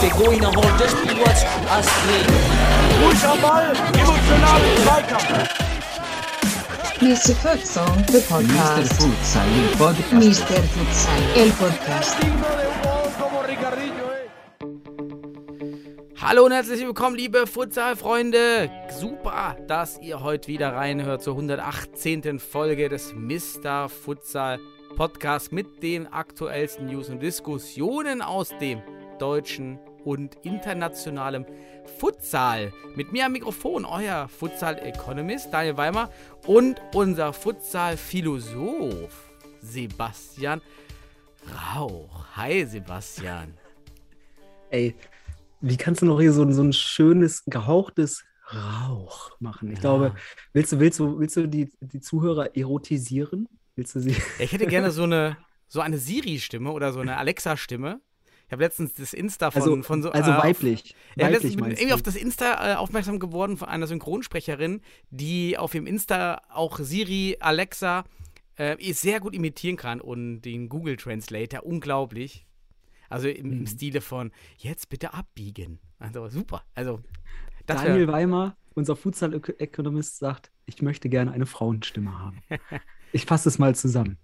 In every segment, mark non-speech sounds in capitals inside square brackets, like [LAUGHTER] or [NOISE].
Der Goiner holt das Spiel was Astrid. Ruhig am Ball, emotional Zweikampf. Mr. Futsal, the Mr. podcast. Futsal, il podcast. Mr. Futsal, el podcast. Hallo und herzlich willkommen, liebe Futsal-Freunde. Super, dass ihr heute wieder reinhört zur 118. Folge des Mr. Futsal Podcast mit den aktuellsten News und Diskussionen aus dem deutschen und internationalen Futsal. Mit mir am Mikrofon euer Futsal-Economist Daniel Weimer und unser Futsal-Philosoph Sebastian Rauch. Hi Sebastian. Ey, wie kannst du noch hier so, ein- so ein schönes, gehauchtes Rauch machen? Ich Ja. glaube, willst du, willst du, willst du die, die Zuhörer erotisieren? Willst du sie? Ich hätte gerne so [LAUGHS] eine, so eine Siri-Stimme oder so eine Alexa-Stimme. Ich habe letztens das Insta von, Also, von so. also äh, auf- weiblich. Ja, weiblich bin irgendwie auf das Insta äh, aufmerksam geworden von einer Synchronsprecherin, die auf ihrem Insta auch Siri, Alexa äh, sehr gut imitieren kann und den Google Translator unglaublich. Also im, Mhm. im Stile von jetzt bitte abbiegen. Also super. Also das wär- Daniel Weimer, unser Futsal-Ökonomist, sagt, ich möchte gerne eine Frauenstimme haben. [LAUGHS] Ich fasse es mal zusammen.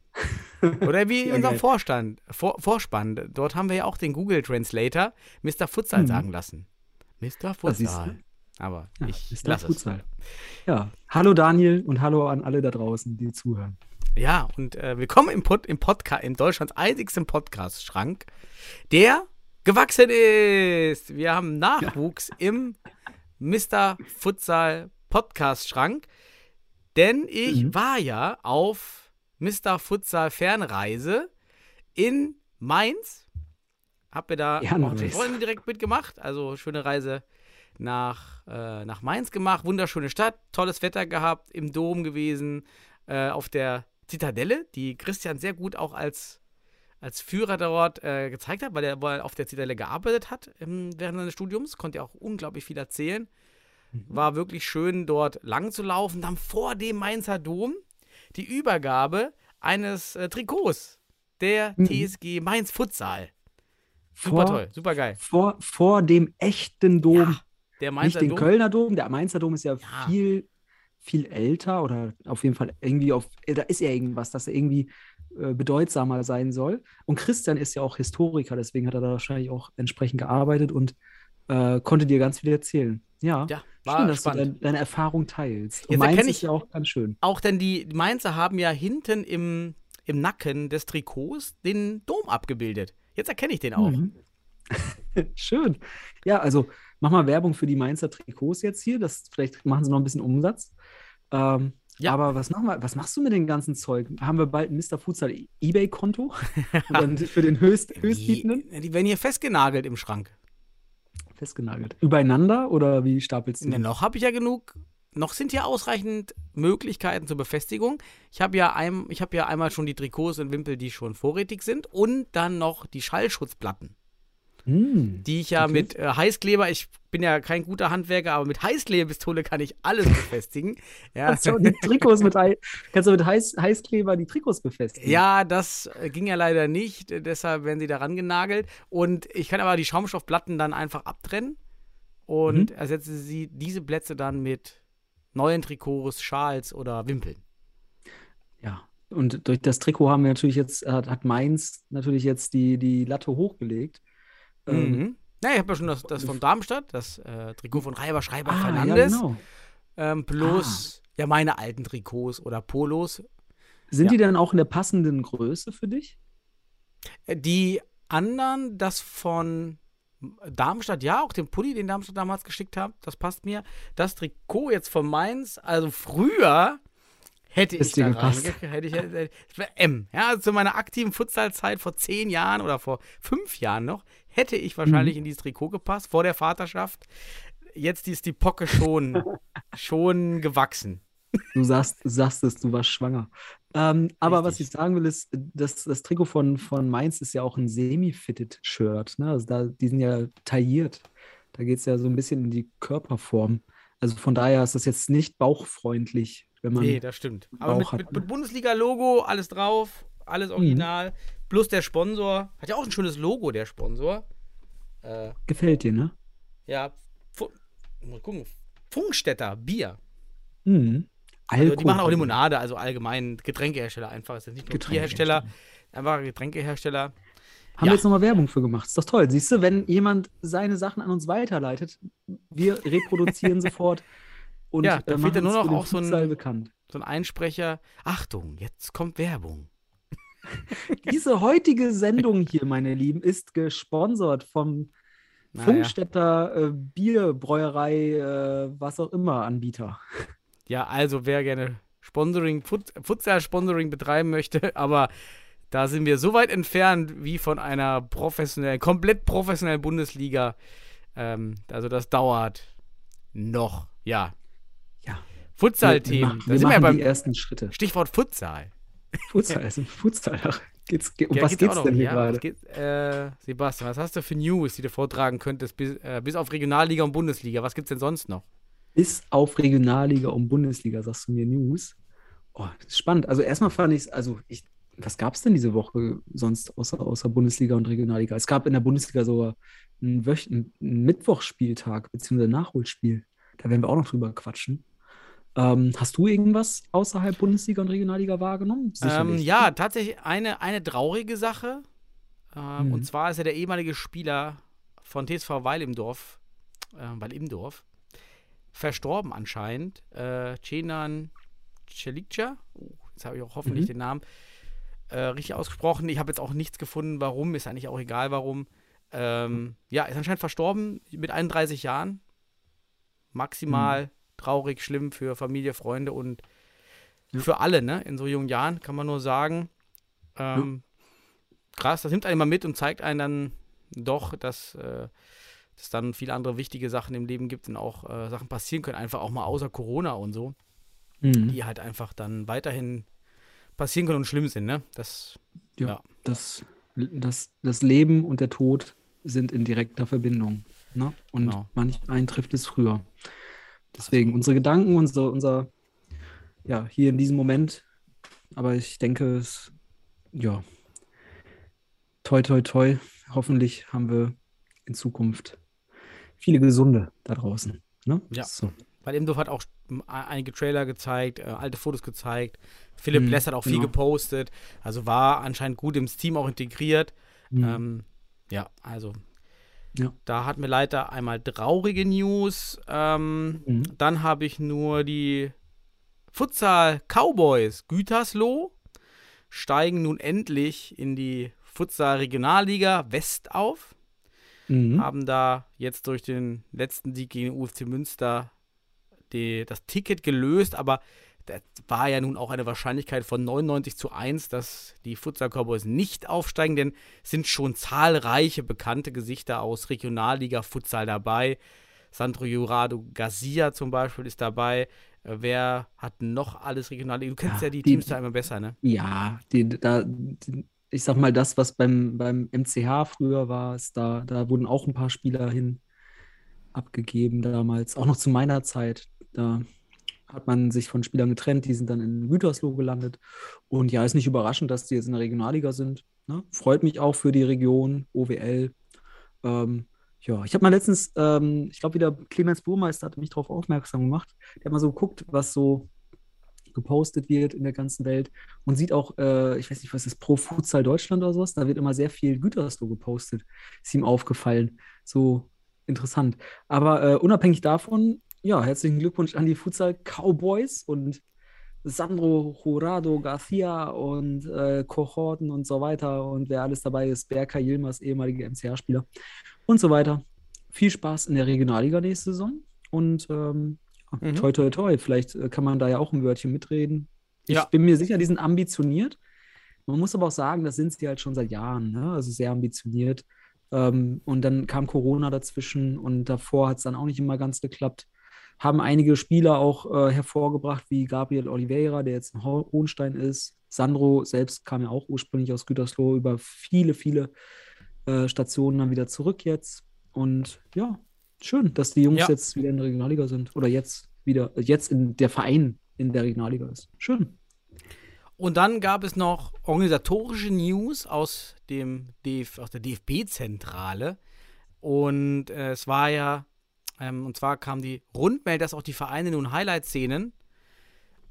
Oder wie Ja, geil. Vorstand, Vor, Vorspann. Dort haben wir ja auch den Google Translator Mr. Futsal Mhm. sagen lassen. Mr. du. Futsal. Aber Ja, ich lasse es. Futsal. Ja, hallo Daniel und hallo an alle da draußen, die zuhören. Ja, und äh, willkommen im, Pod, im Podcast, in Deutschlands einzigsten Podcast-Schrank, der gewachsen ist. Wir haben Nachwuchs im Mr. Futsal Podcast-Schrank, denn ich Mhm. war ja auf Mr. Futsal Fernreise in Mainz. Hab mir da auch mit Freunden direkt mitgemacht. Also schöne Reise nach, äh, nach Mainz gemacht. Wunderschöne Stadt, tolles Wetter gehabt, im Dom gewesen, äh, auf der Zitadelle, die Christian sehr gut auch als, als Führer dort äh, gezeigt hat, weil er, weil er auf der Zitadelle gearbeitet hat ähm, während seines Studiums. Konnte er auch unglaublich viel erzählen. War wirklich schön, dort lang zu laufen. Dann vor dem Mainzer Dom die Übergabe eines äh, Trikots der Mhm. TSG Mainz Futsal. Super toll, super geil. Vor, vor dem echten Dom. Der Nicht Mainzer den Dom. Kölner Dom, der Mainzer Dom ist ja, Ja. viel, viel älter oder auf jeden Fall irgendwie auf, äh, da ist ja irgendwas, das irgendwie äh, bedeutsamer sein soll. Und Christian ist ja auch Historiker, deswegen hat er da wahrscheinlich auch entsprechend gearbeitet und äh, konnte dir ganz viel erzählen. Ja, Ja, war schön, dass spannend. du dein, deine Erfahrung teilst. Und Jetzt Mainz ich- ja auch ganz schön. Auch denn die Mainzer haben ja hinten im, im Nacken des Trikots den Dom abgebildet. Jetzt erkenne ich den auch. Mhm. [LAUGHS] Schön. Ja, also mach mal Werbung für die Mainzer Trikots jetzt hier. Das, vielleicht machen sie noch ein bisschen Umsatz. Ähm, Ja. Aber was, machen wir, was machst du mit dem ganzen Zeug? Haben wir bald ein Mr. Futsal Ebay-Konto? [LAUGHS] Für den Höchst, Höchstbietenden Die, die werden hier festgenagelt im Schrank. festgenagelt. Übereinander oder wie stapelst du? Ne, die? noch habe ich ja genug. Noch sind hier ausreichend Möglichkeiten zur Befestigung. Ich habe ja, ein, ich hab ja einmal schon die Trikots und Wimpel, die schon vorrätig sind. Und dann noch die Schallschutzplatten, Hm. die ich ja Okay. mit äh, Heißkleber, ich bin ja kein guter Handwerker, aber mit Heißklebepistole kann ich alles befestigen. [LAUGHS] Ja, Kannst du die Trikots mit, kannst du mit Heiß, Heißkleber die Trikots befestigen? Ja, das äh, ging ja leider nicht, äh, deshalb werden sie daran genagelt. Und ich kann aber die Schaumstoffplatten dann einfach abtrennen und Mhm. ersetze sie diese Plätze dann mit neuen Trikots, Schals oder Wimpeln. Ja. Und durch das Trikot haben wir natürlich jetzt, hat, hat Mainz natürlich jetzt die, die Latte hochgelegt. Ähm, Mhm. Ja, ich habe ja schon das, das von Darmstadt, das äh, Trikot von Reiber Schreiber ah, ja, Fernandes. genau. ähm, plus ja meine alten Trikots oder Polos. Sind Ja. die dann auch in der passenden Größe für dich? Äh, Die anderen, das von Darmstadt, ja, auch den Pulli, den Darmstadt damals geschickt hat, das passt mir. Das Trikot jetzt von Mainz, also früher hätte ich da gepasst. hätte ich, hätte, M. Ja, zu meiner aktiven Futsalzeit vor zehn Jahren oder vor fünf Jahren noch, hätte ich Mhm. wahrscheinlich in dieses Trikot gepasst, vor der Vaterschaft. Jetzt ist die Pocke schon, [LAUGHS] schon gewachsen. Du sagst, sagst es, du warst schwanger. Ähm, aber was ich sagen will, ist, das, das Trikot von, von Mainz ist ja auch ein semi-fitted-Shirt. Ne? Also da, die sind ja tailliert. Da geht es ja so ein bisschen in die Körperform. Also von daher ist das jetzt nicht bauchfreundlich wenn man. Nee, das stimmt. Aber mit, mit, ne? mit Bundesliga-Logo, alles drauf, alles original. Plus der Sponsor. Hat ja auch ein schönes Logo, der Sponsor. Äh, Gefällt dir, ne? ja, Fu mal gucken. Funkstätter, Bier. Mhm. Also die machen auch. Limonade, also allgemein Getränkhersteller einfach. Es sind nicht nur Getränkehersteller. Bierhersteller, einfach Getränkehersteller. Haben Ja. wir jetzt nochmal Werbung für gemacht. Ist doch toll. Siehst du, wenn jemand seine Sachen an uns weiterleitet, wir reproduzieren [LAUGHS] sofort und Ja, da äh, fehlt ja nur noch auch so ein-. So ein Einsprecher. Achtung, jetzt kommt Werbung. [LAUGHS] Diese heutige Sendung hier, meine Lieben, ist gesponsert vom Naja. Funkstätter äh, Bierbräuerei, äh, was auch immer, Anbieter. [LAUGHS] Ja, also wer gerne Sponsoring, Fut Futsal-Sponsoring betreiben möchte, [LAUGHS] aber da sind wir so weit entfernt wie von einer professionellen, komplett professionellen Bundesliga. Ähm, also das dauert noch, ja. Futsal-Themen. Wir, Da wir sind wir ja machen die beim ersten Schritte. Stichwort Futsal. Futsal ist ein Futsal. [LAUGHS] Geht's, ge um Ja, was geht's geht's noch, denn hier ja, gerade? geht, äh, Sebastian, was hast du für News, die du vortragen könntest, bis, äh, bis auf Regionalliga und Bundesliga? Was gibt's denn sonst noch? Bis auf Regionalliga und Bundesliga, sagst du mir News. Oh, spannend. Also erstmal fand ich also ich, was gab es denn diese Woche sonst außer, außer Bundesliga und Regionalliga? Es gab in der Bundesliga sogar einen, Wöch einen Mittwochsspieltag, beziehungsweise Nachholspiel. Da werden wir auch noch drüber quatschen. Ähm, hast du irgendwas außerhalb Bundesliga und Regionalliga wahrgenommen? Ähm, ja, tatsächlich eine, eine traurige Sache. Ähm, Mhm. Und zwar ist er der ehemalige Spieler von TSV Weil im Dorf, äh, Weil im Dorf, verstorben anscheinend. Äh, Cenan Celica, oh, jetzt habe ich auch hoffentlich Mhm. den Namen äh, richtig ausgesprochen. Ich habe jetzt auch nichts gefunden, warum, ist eigentlich auch egal, warum. Ähm, ja, ist anscheinend verstorben mit 31 Jahren. Maximal traurig, schlimm für Familie, Freunde und Ja. für alle, ne? In so jungen Jahren, kann man nur sagen. Ähm, Krass, das nimmt einen mal mit und zeigt einen dann doch, dass äh, es dann viele andere wichtige Sachen im Leben gibt und auch äh, Sachen passieren können, einfach auch mal außer Corona und so, Mhm. die halt einfach dann weiterhin passieren können und schlimm sind, ne? Das, Ja, Ja. Das, das, das Leben und der Tod sind in direkter Verbindung. Ne? Und Genau. manch einen trifft es früher. Deswegen unsere Gedanken, unser, unser, ja, hier in diesem Moment. Aber ich denke, es, ja, toi, toi, toi. Hoffentlich haben wir in Zukunft viele Gesunde da draußen. Ne? Ja. So. weil Imdorf hat auch einige Trailer gezeigt, äh, alte Fotos gezeigt. Philipp Mhm, Less hat auch viel genau. gepostet, also war anscheinend gut ins Team auch integriert. Mhm. Ähm, ja, also Ja. da hatten wir leider einmal traurige News. Ähm, Mhm. Dann habe ich nur die Futsal Cowboys Gütersloh steigen nun endlich in die Futsal Regionalliga West auf. Mhm. Haben da jetzt durch den letzten Sieg gegen den UFC Münster die, das Ticket gelöst, aber das war ja nun auch eine Wahrscheinlichkeit von 99 zu 1, dass die Futsal Cowboys nicht aufsteigen, denn es sind schon zahlreiche bekannte Gesichter aus Regionalliga Futsal dabei. Sandro Jurado Garcia zum Beispiel ist dabei. Äh, Wer hat noch alles Regionalliga? Du kennst ja, Ja, die, die- Teams da immer besser, ne? Ja, die, da, die, ich sag mal, das, was beim, beim MCH früher war, ist da, da wurden auch ein paar Spieler hin abgegeben damals. Auch noch zu meiner Zeit. Da hat man sich von Spielern getrennt, die sind dann in Gütersloh gelandet. Und ja, ist nicht überraschend, dass die jetzt in der Regionalliga sind. Ne? Freut mich auch für die Region, OWL. Ähm, ja, ich habe mal letztens, ähm, ich glaube wieder, Clemens Burmeister hat mich darauf aufmerksam gemacht. Der hat mal so geguckt, was so gepostet wird in der ganzen Welt und sieht auch, äh, ich weiß nicht, was ist, Pro Futsal Deutschland oder sowas, da wird immer sehr viel Gütersloh gepostet. Ist ihm aufgefallen. So interessant. Aber äh, unabhängig davon, ja, herzlichen Glückwunsch an die Futsal Cowboys und Sandro Jurado Garcia und äh, Kohorten und so weiter und wer alles dabei ist, Berka Yilmaz, ehemaliger MCH-Spieler und so weiter. Viel Spaß in der Regionalliga nächste Saison und ähm, Mhm. toi toi toi, vielleicht äh, kann man da ja auch ein Wörtchen mitreden. Ich Ja. bin mir sicher, die sind ambitioniert. Man muss aber auch sagen, das sind sie halt schon seit Jahren, ne? also sehr ambitioniert. Ähm, und dann kam Corona dazwischen und davor hat es dann auch nicht immer ganz geklappt. Haben einige Spieler auch äh, hervorgebracht, wie Gabriel Oliveira, der jetzt in Ho- Hohenstein ist. Sandro selbst kam ja auch ursprünglich aus Gütersloh über viele, viele äh, Stationen dann wieder zurück jetzt. Und ja, schön, dass die Jungs Ja. jetzt wieder in der Regionalliga sind. Oder jetzt wieder, jetzt in der Verein in der Regionalliga ist. Schön. Und dann gab es noch organisatorische News aus, dem DF, aus der DFB-Zentrale. Und äh, es war ja, ähm, und zwar kam die Rundmeldung, dass auch die Vereine nun Highlight-Szenen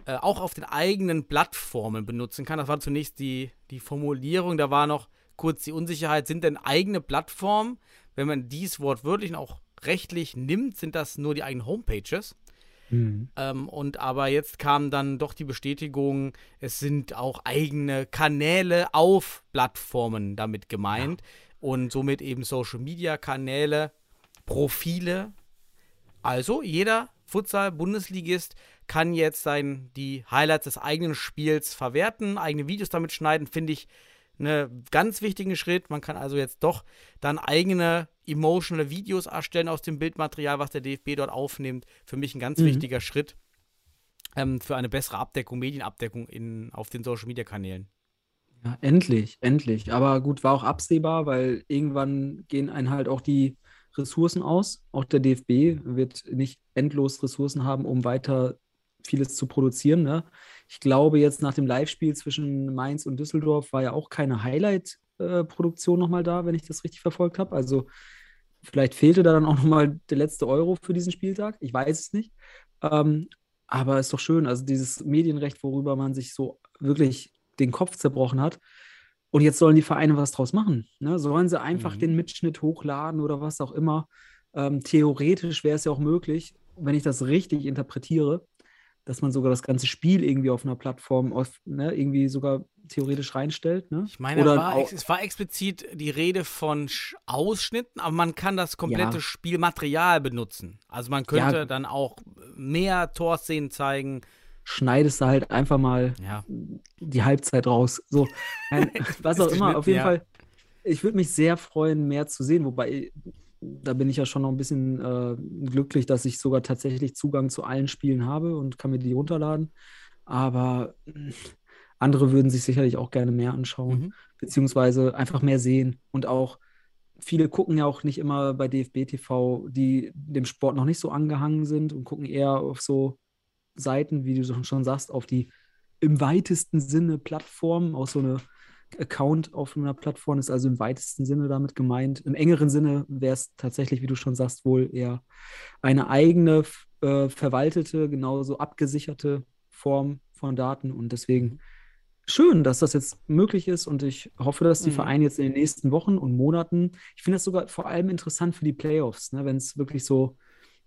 äh, auch auf den eigenen Plattformen benutzen kann. Das war zunächst die, die Formulierung, da war noch kurz die Unsicherheit, sind denn eigene Plattformen, wenn man dies wortwörtlich auch rechtlich nimmt, sind das nur die eigenen Homepages. Mhm. Ähm, und aber jetzt kam dann doch die Bestätigung, es sind auch eigene Kanäle auf Plattformen damit gemeint ja. und somit eben Social Media Kanäle, Profile. Also jeder Futsal-Bundesligist kann jetzt sein, die Highlights des eigenen Spiels verwerten, eigene Videos damit schneiden, finde ich einen ganz wichtigen Schritt. Man kann also jetzt doch dann eigene emotional Videos erstellen aus dem Bildmaterial, was der DFB dort aufnimmt. Für mich ein ganz mhm. wichtiger Schritt ähm, für eine bessere Abdeckung, Medienabdeckung in, auf den Social Media Kanälen. Ja, endlich, endlich. Aber gut, war auch absehbar, weil irgendwann gehen einen halt auch die Ressourcen aus. Auch der DFB wird nicht endlos Ressourcen haben, um weiter vieles zu produzieren. Ne? Ich glaube, jetzt nach dem Live-Spiel zwischen Mainz und Düsseldorf war ja auch keine Highlight-Produktion nochmal da, wenn ich das richtig verfolgt habe. Also vielleicht fehlte da dann auch nochmal der letzte Euro für diesen Spieltag. Ich weiß es nicht. Ähm, aber ist doch schön. Also dieses Medienrecht, worüber man sich so wirklich den Kopf zerbrochen hat. Und jetzt sollen die Vereine was draus machen. Ne? Sollen sie einfach mhm. den Mitschnitt hochladen oder was auch immer? Ähm, theoretisch wäre es ja auch möglich, wenn ich das richtig interpretiere, dass man sogar das ganze Spiel irgendwie auf einer Plattform auf, ne, irgendwie sogar theoretisch reinstellt. Ne? Ich meine, war, es war explizit die Rede von Ausschnitten, aber man kann das komplette ja. Spielmaterial benutzen. Also man könnte ja. dann auch mehr Torszenen zeigen. Schneidest du halt einfach mal ja. die Halbzeit raus. So, [LAUGHS] [LAUGHS] was auch immer. Auf jeden Fall, ich würde mich sehr freuen, mehr zu sehen. Wobei da bin ich ja schon noch ein bisschen äh, glücklich, dass ich sogar tatsächlich Zugang zu allen Spielen habe und kann mir die runterladen. Aber äh, andere würden sich sicherlich auch gerne mehr anschauen, mhm. beziehungsweise einfach mehr sehen. Und auch viele gucken ja auch nicht immer bei DFB TV, die dem Sport noch nicht so angehangen sind und gucken eher auf so Seiten, wie du schon sagst, auf die im weitesten Sinne Plattformen, auch so eine Account auf einer Plattform ist also im weitesten Sinne damit gemeint. Im engeren Sinne wäre es tatsächlich, wie du schon sagst, wohl eher eine eigene äh, verwaltete, genauso abgesicherte Form von Daten. Und deswegen schön, dass das jetzt möglich ist. Und ich hoffe, dass die mhm. Vereine jetzt in den nächsten Wochen und Monaten, ich finde das sogar vor allem interessant für die Playoffs, ne, wenn es wirklich so,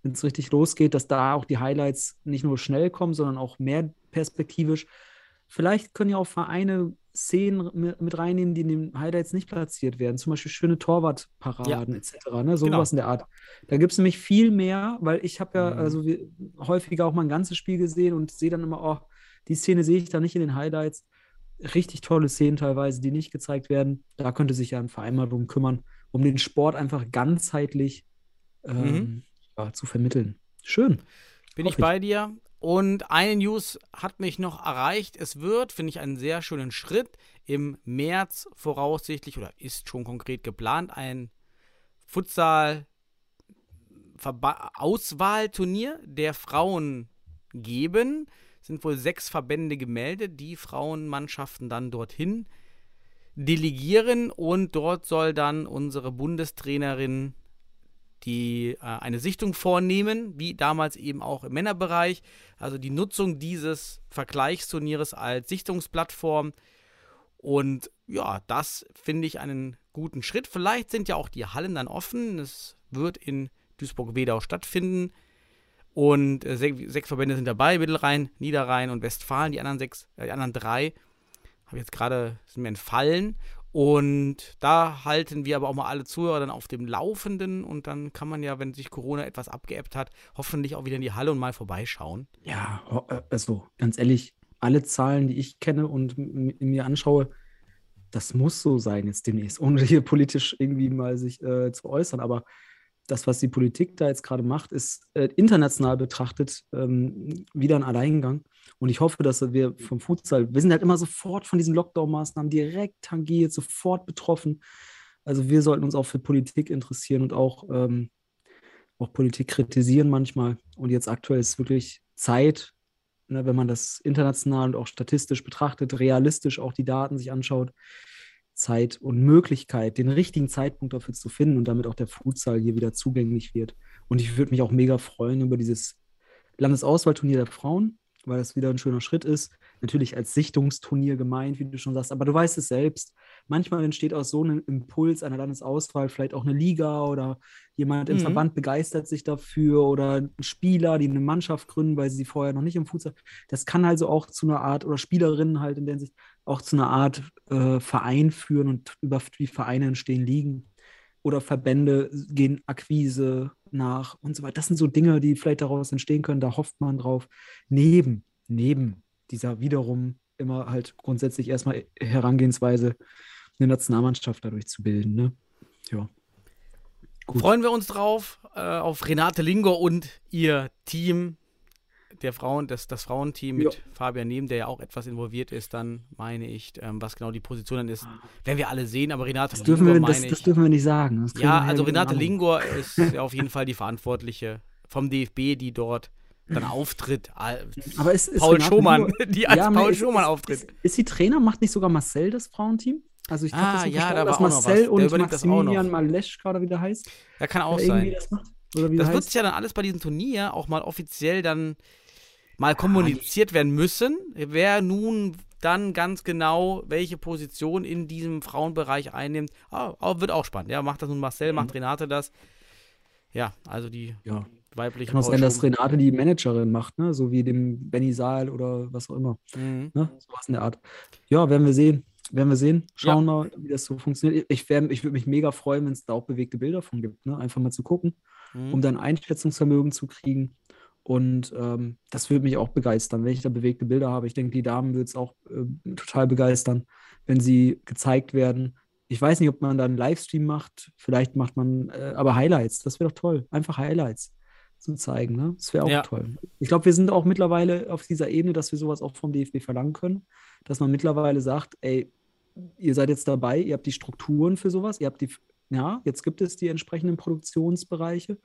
wenn es richtig losgeht, dass da auch die Highlights nicht nur schnell kommen, sondern auch mehr perspektivisch. Vielleicht können ja auch Vereine Szenen mit reinnehmen, die in den Highlights nicht platziert werden. Zum Beispiel schöne Torwartparaden ja. etc. Ne? So genau. was in der Art. Da gibt es nämlich viel mehr, weil ich habe ja mhm. also wie, häufiger auch mal ein ganzes Spiel gesehen und sehe dann immer, oh, die Szene sehe ich da nicht in den Highlights. Richtig tolle Szenen teilweise, die nicht gezeigt werden. Da könnte sich ja ein Verein mal drum kümmern, um den Sport einfach ganzheitlich ähm, mhm. Zu vermitteln. Schön. Bin ich bei dir. Und eine News hat mich noch erreicht. Es wird, finde ich, einen sehr schönen Schritt im März voraussichtlich oder ist schon konkret geplant, ein Futsal-Auswahlturnier der Frauen geben. Es sind wohl sechs Verbände gemeldet, die Frauenmannschaften dann dorthin delegieren und dort soll dann unsere Bundestrainerin die äh, eine Sichtung vornehmen, wie damals eben auch im Männerbereich. Also die Nutzung dieses Vergleichsturnieres als Sichtungsplattform. Und ja, das finde ich einen guten Schritt. Vielleicht sind ja auch die Hallen dann offen. Es wird in Duisburg-Wedau stattfinden. Und äh, sechs Verbände sind dabei: Mittelrhein, Niederrhein und Westfalen. Die anderen sechs, äh, die anderen drei habe jetzt gerade sind mir entfallen. Und da halten wir aber auch mal alle Zuhörer dann auf dem Laufenden und dann kann man ja, wenn sich Corona etwas abgeebbt hat, hoffentlich auch wieder in die Halle und mal vorbeischauen. Ja, äh, also ganz ehrlich, alle Zahlen, die ich kenne und mir anschaue, das muss so sein jetzt demnächst, [LAUGHS] ohne hier politisch irgendwie mal sich äh, zu äußern. Aber das, was die Politik da jetzt gerade macht, ist äh, international betrachtet ähm, wieder ein Alleingang. Und ich hoffe, dass wir vom Futsal, wir sind halt immer sofort von diesen Lockdown-Maßnahmen direkt tangiert, sofort betroffen. Also wir sollten uns auch für Politik interessieren und auch, ähm, auch Politik kritisieren manchmal. Und jetzt aktuell ist wirklich Zeit, ne, wenn man das international und auch statistisch betrachtet, realistisch auch die Daten sich anschaut, Zeit und Möglichkeit, den richtigen Zeitpunkt dafür zu finden und damit auch der Futsal hier wieder zugänglich wird. Und ich würde mich auch mega freuen über dieses Landesauswahlturnier der Frauen, weil das wieder ein schöner Schritt ist. Natürlich als Sichtungsturnier gemeint, wie du schon sagst, aber du weißt es selbst. Manchmal entsteht aus so einem Impuls einer Landesauswahl vielleicht auch eine Liga oder jemand im Mhm. Verband begeistert sich dafür oder Spieler, die eine Mannschaft gründen, weil sie vorher noch nicht im Futsal. Das kann also auch zu einer Art, oder Spielerinnen halt in der Hinsicht, auch zu einer Art äh, Verein führen und über die Vereine entstehen Ligen. Oder Verbände gehen Akquise nach und so weiter. Das sind so Dinge, die vielleicht daraus entstehen können. Da hofft man drauf. Neben, neben dieser wiederum immer halt grundsätzlich erstmal Herangehensweise, eine Nationalmannschaft dadurch zu bilden. Ne? Ja. Gut. Freuen wir uns drauf, äh, auf Renate Lingo und ihr Team, der Frauen, das, das Frauenteam mit Ja. Fabian Nehm, der ja auch etwas involviert ist, dann meine ich, ähm, was genau die Position dann ist, werden wir alle sehen, aber Renate Das dürfen, Lingo wir, das, das dürfen wir nicht sagen. Ja, also Renate einen Lingo ist ja auf jeden Fall die Verantwortliche vom DFB, die dort dann auftritt. Aber ist, ist Paul Renate Schomann, Lingo- die als Ja, Paul ist- Schomann ist, auftritt. Ist, ist sie Trainer? Macht nicht sogar Marcel das Frauenteam? Also ich Ah, so ja, da dass. Marcel und. Maximilian Maleschka oder wie der heißt. Ja, kann auch sein. das Das wird heißt. ja dann alles bei diesem Turnier auch mal offiziell dann mal kommuniziert werden müssen, wer nun dann ganz genau welche Position in diesem Frauenbereich einnimmt. Ah, ah, wird auch spannend. Ja, macht das nun Marcel, macht Renate das. Ja, also die Ja. weibliche Kann auch sein, dass. Renate die Managerin macht, ne? so wie dem Benny Saal oder was auch immer. Mhm. Ne? Sowas in der Art. Ja, werden wir sehen. Werden wir sehen. Schauen mal, wie das so funktioniert. Ich, wär- ich würde mich mega freuen, wenn es da auch bewegte Bilder von gibt. Ne? Einfach mal zu gucken, Mhm. um dann Einschätzungsvermögen zu kriegen. Und ähm, das würde mich auch begeistern, wenn ich da bewegte Bilder habe. Ich denke, die Damen würde es auch äh, total begeistern, wenn sie gezeigt werden. Ich weiß nicht, ob man da einen Livestream macht. Vielleicht macht man äh, aber Highlights. Das wäre doch toll. Einfach Highlights zu zeigen. Ne? Das wäre auch Ja. toll. Ich glaube, wir sind auch mittlerweile auf dieser Ebene, dass wir sowas auch vom DFB verlangen können. Dass man mittlerweile sagt, ey, ihr seid jetzt dabei, ihr habt die Strukturen für sowas, ihr habt die, ja, jetzt gibt es die entsprechenden Produktionsbereiche,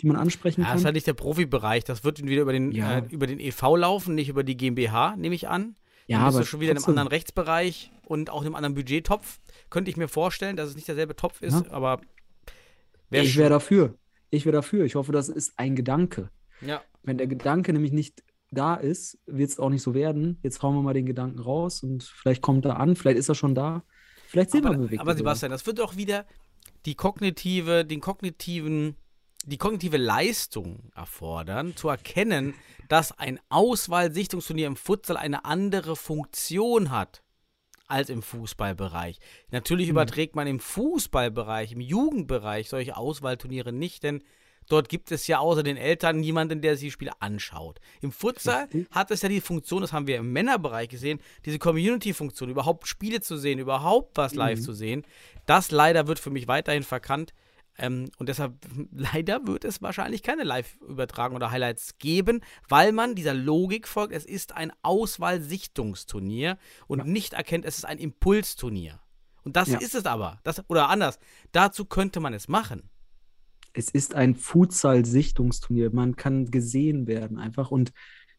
die man ansprechen Ja, das kann. ist halt nicht der Profibereich. Das wird wieder über den, Ja. äh, über den EV laufen, nicht über die GmbH, nehme ich an. Ja, dann bist aber du schon wieder in einem anderen Rechtsbereich und auch in einem anderen Budgettopf. Könnte ich mir vorstellen, dass es nicht derselbe Topf ist, Ja. aber wär ich wäre dafür. Ich wäre dafür. Ich hoffe, das ist ein Gedanke. Ja. Wenn der Gedanke nämlich nicht da ist, wird es auch nicht so werden. Jetzt hauen wir mal den Gedanken raus und vielleicht kommt er an, vielleicht ist er schon da. Vielleicht sehen wir Aber, bewegte aber Bilder. Sebastian, das wird auch wieder die kognitive, den kognitiven, die kognitive Leistung erfordern, zu erkennen, dass ein Auswahlsichtungsturnier im Futsal eine andere Funktion hat als im Fußballbereich. Natürlich Hm. überträgt man im Fußballbereich, im Jugendbereich solche Auswahlturniere nicht, denn dort gibt es ja außer den Eltern niemanden, der sich die Spiele anschaut. Im Futsal hat es ja die Funktion, das haben wir im Männerbereich gesehen, diese Community-Funktion, überhaupt Spiele zu sehen, überhaupt was live Mhm. zu sehen. Das leider wird für mich weiterhin verkannt. Ähm, und deshalb, [LAUGHS] leider wird es wahrscheinlich keine Live-Übertragung oder Highlights geben, weil man dieser Logik folgt, es ist ein Auswahlsichtungsturnier und nicht erkennt, es ist ein Impulsturnier. Und das Ja. ist es aber. Das, oder anders, dazu könnte man es machen. Es ist ein Futsal-Sichtungsturnier. Man kann gesehen werden einfach. Und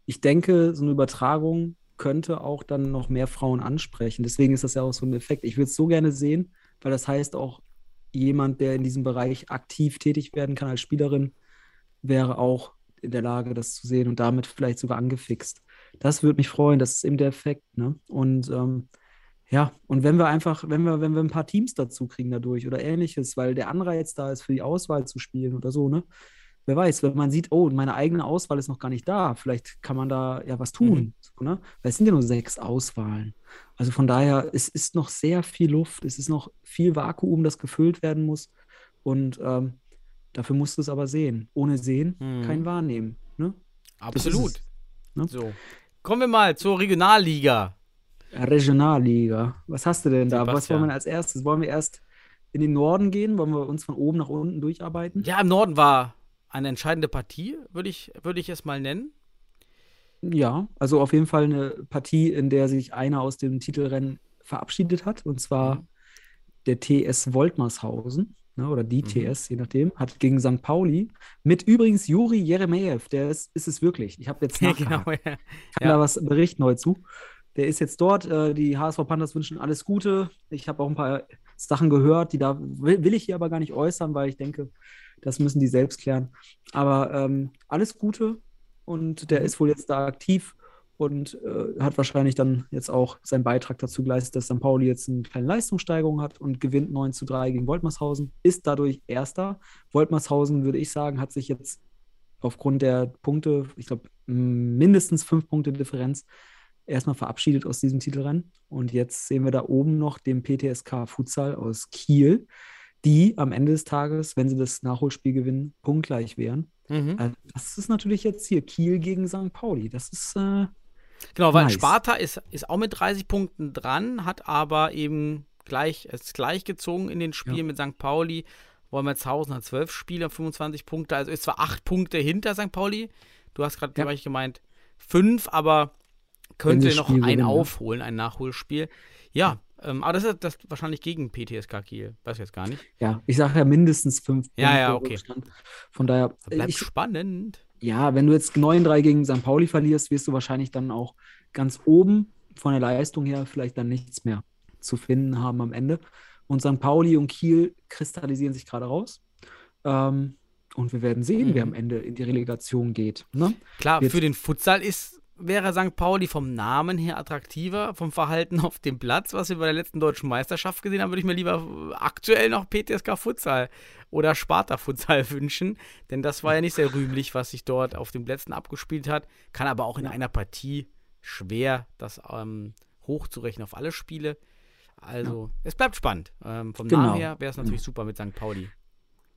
ich denke, so eine Übertragung könnte auch dann noch mehr Frauen ansprechen. Deswegen ist das ja auch so ein Effekt. Ich würde es so gerne sehen, weil das heißt auch, jemand, der in diesem Bereich aktiv tätig werden kann als Spielerin, wäre auch in der Lage, das zu sehen und damit vielleicht sogar angefixt. Das würde mich freuen. Das ist eben der Effekt. Ne? Und ähm, ja, und wenn wir einfach, wenn wir, wenn wir ein paar Teams dazu kriegen dadurch oder ähnliches, weil der Anreiz da ist, für die Auswahl zu spielen oder so, ne? Wer weiß, wenn man sieht, oh, meine eigene Auswahl ist noch gar nicht da, vielleicht kann man da ja was tun, Mhm. so, ne? Weil es sind ja nur sechs Auswahlen. Also von daher, es ist noch sehr viel Luft, es ist noch viel Vakuum, das gefüllt werden muss. Und ähm, dafür musst du es aber sehen. Ohne Sehen Mhm. kein Wahrnehmen. Ne? Absolut. es, ne? So. Kommen wir mal zur Regionalliga. Regionalliga. Was hast du denn da? Was Sebastian. wollen wir als erstes? Wollen wir erst in den Norden gehen? Wollen wir uns von oben nach unten durcharbeiten? Ja, im Norden war eine entscheidende Partie, würde ich, würde ich es mal nennen. Ja, also auf jeden Fall eine Partie, in der sich einer aus dem Titelrennen verabschiedet hat, und zwar Mhm. der TS Woltmershausen. ne, oder die Mhm. TS, je nachdem, hat gegen St. Pauli mit übrigens Juri Jeremejew, der ist, ist es wirklich. Ich habe jetzt [LAUGHS] Ja, nachgehakt. genau, ja. kann Ja. da was berichten heute zu. Der ist jetzt dort. Äh, die HSV Panthers wünschen alles Gute. Ich habe auch ein paar Sachen gehört, die da will, will ich hier aber gar nicht äußern, weil ich denke, das müssen die selbst klären. Aber ähm, alles Gute und der Mhm. ist wohl jetzt da aktiv und äh, hat wahrscheinlich dann jetzt auch seinen Beitrag dazu geleistet, dass St. Pauli jetzt eine kleine Leistungssteigerung hat und gewinnt 9 zu 3 gegen Woltmershausen, ist dadurch Erster. Woltmershausen, würde ich sagen, hat sich jetzt aufgrund der Punkte, ich glaube, mindestens fünf Punkte Differenz, erstmal verabschiedet aus diesem Titelrennen. Und jetzt sehen wir da oben noch den PTSK Futsal aus Kiel, die am Ende des Tages, wenn sie das Nachholspiel gewinnen, punktgleich wären. Mhm. Also das ist natürlich jetzt hier Kiel gegen St. Pauli. Das ist äh, Genau, weil Nice. Sparta ist, ist auch mit 30 Punkten dran, hat aber eben gleich, ist gleich gezogen in den Spielen Ja. mit St. Pauli. Wolmertshausen hat 12 Spiele, 25 Punkte, also ist zwar 8 Punkte hinter St. Pauli. Du hast gerade Ja. gleich gemeint 5, aber könnte noch ein ne? aufholen, ein Nachholspiel. Ja, ähm, aber das ist das wahrscheinlich gegen PTSK Kiel. Weiß ich jetzt gar nicht. ja, ich sage ja mindestens fünf Ja, ja, okay. Rückstand. Von daher, Bleibt ich, spannend. ja, wenn du jetzt 9-3 gegen St. Pauli verlierst, wirst du wahrscheinlich dann auch ganz oben von der Leistung her vielleicht dann nichts mehr zu finden haben am Ende. Und St. Pauli und Kiel kristallisieren sich gerade raus. Ähm, und wir werden sehen, Mhm. wer am Ende in die Relegation geht. Ne? Klar, Jetzt- für den Futsal ist, wäre St. Pauli vom Namen her attraktiver, vom Verhalten auf dem Platz, was wir bei der letzten deutschen Meisterschaft gesehen haben, würde ich mir lieber aktuell noch PTSK Futsal oder Sparta Futsal [LAUGHS] wünschen, denn das war ja nicht sehr rühmlich, was sich dort auf den Plätzen abgespielt hat, kann aber auch in einer Partie schwer das ähm, hochzurechnen auf alle Spiele. Also, es bleibt spannend. Ähm, vom Genau. Namen her wäre es natürlich super mit St. Pauli.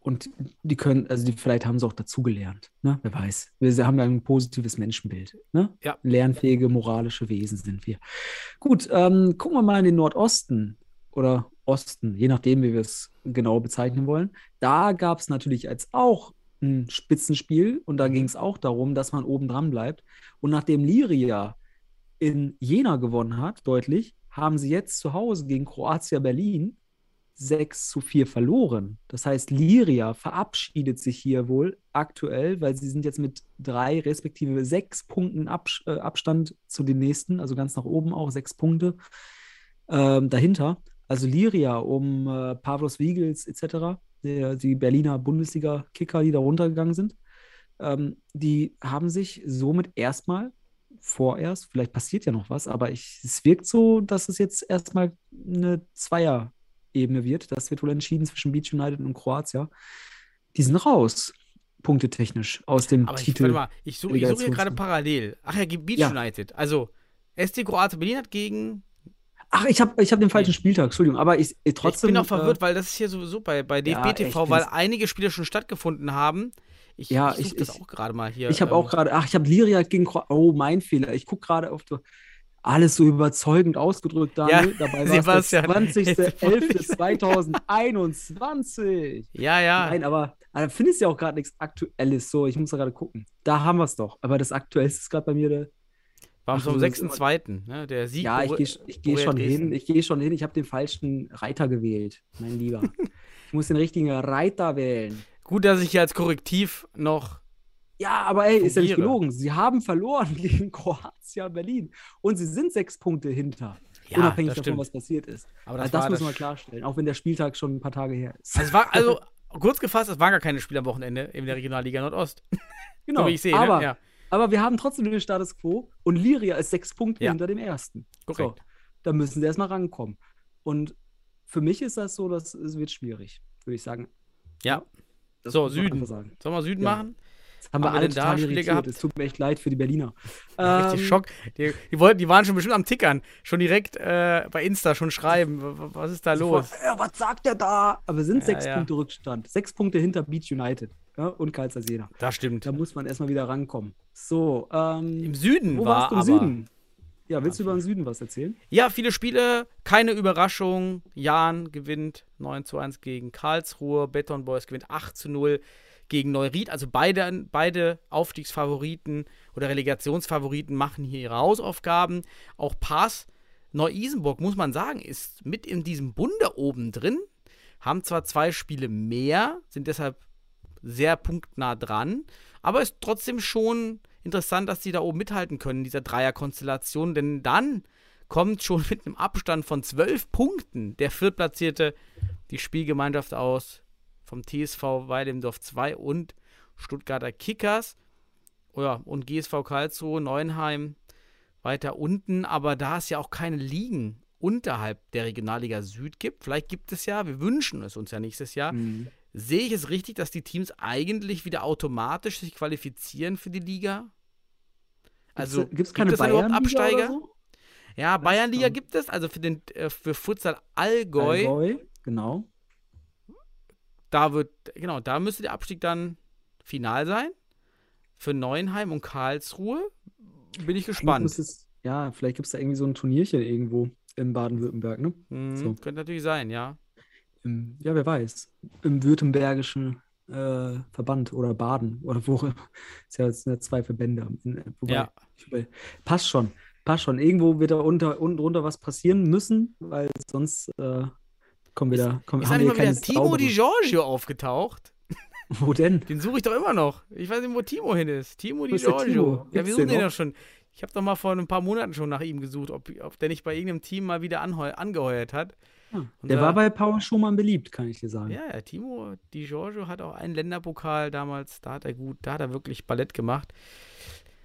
Und die können, also die, vielleicht haben sie auch dazugelernt. Ne? Wer weiß. Wir haben ja ein positives Menschenbild. Ne? Ja. Lernfähige, moralische Wesen sind wir. Gut, ähm, gucken wir mal in den Nordosten oder Osten, je nachdem, wie wir es genau bezeichnen wollen. Da gab es natürlich als auch ein Spitzenspiel und da ging es auch darum, dass man oben dran bleibt. Und nachdem Liria in Jena gewonnen hat, deutlich, haben sie jetzt zu Hause gegen Kroatia Berlin 6 zu 4 verloren. Das heißt, Liria verabschiedet sich hier wohl aktuell, weil sie sind jetzt mit drei respektive sechs Punkten Abs äh, Abstand zu den nächsten, also ganz nach oben auch sechs Punkte ähm, dahinter. Also Liria um äh, Pavlos Wiegels etc., der, die Berliner Bundesliga-Kicker, die da runtergegangen sind, ähm, die haben sich somit erstmal vorerst, vielleicht passiert ja noch was, aber ich, es wirkt so, dass es jetzt erstmal eine Zweier-Ebene wird. Das wird wohl entschieden zwischen Beach United und Kroatia. Die sind raus, punktetechnisch, aus dem Aber ich, Titel. warte mal, ich suche ich suche hier gerade parallel. Ach ja, Beach Ja. United. Also, SC Kroatien Berlin hat gegen. Ach, ich habe ich hab den falschen Spieltag, Entschuldigung, aber ich, ich trotzdem. ich bin auch verwirrt, äh, weil das ist hier sowieso bei, bei Ja, DFB TV, echt, weil einige Spiele schon stattgefunden haben. Ich, Ja, ich ich- das ich- auch gerade mal hier. Ich habe ähm, auch gerade, ach, ich habe Liria gegen Kroatien. Oh, mein Fehler. Ich gucke gerade auf alles so überzeugend ausgedrückt, Daniel. [LAUGHS] Dabei war es der Sebastian, jetzt wollte ich sagen. 20.11.2021. Ja, ja. Nein, aber, da findest du ja auch gerade nichts Aktuelles. So, ich muss da gerade gucken. Da haben wir es doch. Aber das Aktuellste ist gerade bei mir der. War am das ist 6.2. Ne, der Sieg. Ja, ich gehe ich geh schon hin. Ich gehe schon hin. Ich habe den falschen Reiter gewählt, mein Lieber. [LAUGHS] ich muss den richtigen Reiter wählen. Gut, dass ich hier als Korrektiv noch. Ja, aber ey, ist ja nicht gelogen. Sie haben verloren [LAUGHS] gegen Kroatien Berlin. Und sie sind sechs Punkte hinter. Ja, unabhängig das davon, stimmt. was passiert ist. Aber Also das, das war müssen wir das, klarstellen, auch wenn der Spieltag schon ein paar Tage her ist. Also, es war, also, [LAUGHS] kurz gefasst, es waren gar keine Spiele am Wochenende in der Regionalliga Nordost. genau. So wie ich sehe, aber, ne? Ja, aber wir haben trotzdem den Status quo und Liria ist sechs Punkte Ja. hinter dem ersten. korrekt. So, da müssen sie erstmal rankommen. Und für mich ist das so, dass es wird schwierig, würde ich sagen. Ja. Das So, Süden. Sollen wir Süden machen? Haben wir Haben wir alle da total irritiert. gehabt? Es tut mir echt leid für die Berliner. Richtig Ähm, Schock. Die, die, wollten, die waren schon bestimmt am Tickern. Schon direkt äh, bei Insta schon schreiben. Was ist da los? Sofort, äh, was sagt der da? Aber sind Ja, sechs ja. Punkte Rückstand. Sechs Punkte hinter Beach United ja, und Karlsruhe Jena. Das stimmt. Da muss man erstmal wieder rankommen. So, ähm, Im Süden wo war warst du im Süden? Ja, willst du über den Süden was erzählen? Ja, viele Spiele, keine Überraschung. Jahn gewinnt 9 zu 1 gegen Karlsruhe. Beton Boys gewinnt 8 zu 0 gegen Neuried. Also beide, beide Aufstiegsfavoriten oder Relegationsfavoriten machen hier ihre Hausaufgaben. Auch Pass Neu-Isenburg, muss man sagen, ist mit in diesem Bunde oben drin. haben zwar zwei Spiele mehr, sind deshalb sehr punktnah dran, aber ist trotzdem schon interessant, dass sie da oben mithalten können, in dieser Dreierkonstellation, denn dann kommt schon [LAUGHS] mit einem Abstand von zwölf Punkten der viertplatzierte die Spielgemeinschaft aus vom TSV Weidemdorf 2 und Stuttgarter Kickers. Oh ja, und GSV Karlsruhe, Neuenheim weiter unten, aber da es ja auch keine Ligen unterhalb der Regionalliga Süd gibt, vielleicht gibt es ja, wir wünschen es uns ja nächstes Jahr, Mhm. sehe ich es richtig, dass die Teams eigentlich wieder automatisch sich qualifizieren für die Liga? Also gibt es keine es dann überhaupt Absteiger? So? Ja, Bayernliga gibt es, also für den äh, für Futsal Allgäu, Allgäu, genau. Da wird, genau, da müsste der Abstieg dann final sein. Für Neuenheim und Karlsruhe bin ich gespannt. Es, ja, vielleicht gibt es da irgendwie so ein Turnierchen irgendwo in Baden-Württemberg, ne? Hm, so. Könnte natürlich sein, ja. Im, ja, wer weiß. Im württembergischen äh, Verband oder Baden oder wo. Ist ja, sind ja zwei Verbände. Wobei, Ja. über- passt schon. Passt schon. Irgendwo wird da unter, unten drunter was passieren müssen, weil sonst äh, kommen wir da. Kommen, Ist haben wir mal wieder Timo Di Giorgio aufgetaucht? Wo denn? Den suche ich doch immer noch. Ich weiß nicht, wo Timo hin ist. Timo Di Giorgio. Ja, wir suchen den doch schon. Ich habe doch mal vor ein paar Monaten schon nach ihm gesucht, ob, ob der nicht bei irgendeinem Team mal wieder angeheuert hat. Ja, Und der da- war bei Power Schumann beliebt, kann ich dir sagen. Ja, ja, Timo Di Giorgio hat auch einen Länderpokal damals, da hat er gut, da hat er wirklich Ballett gemacht.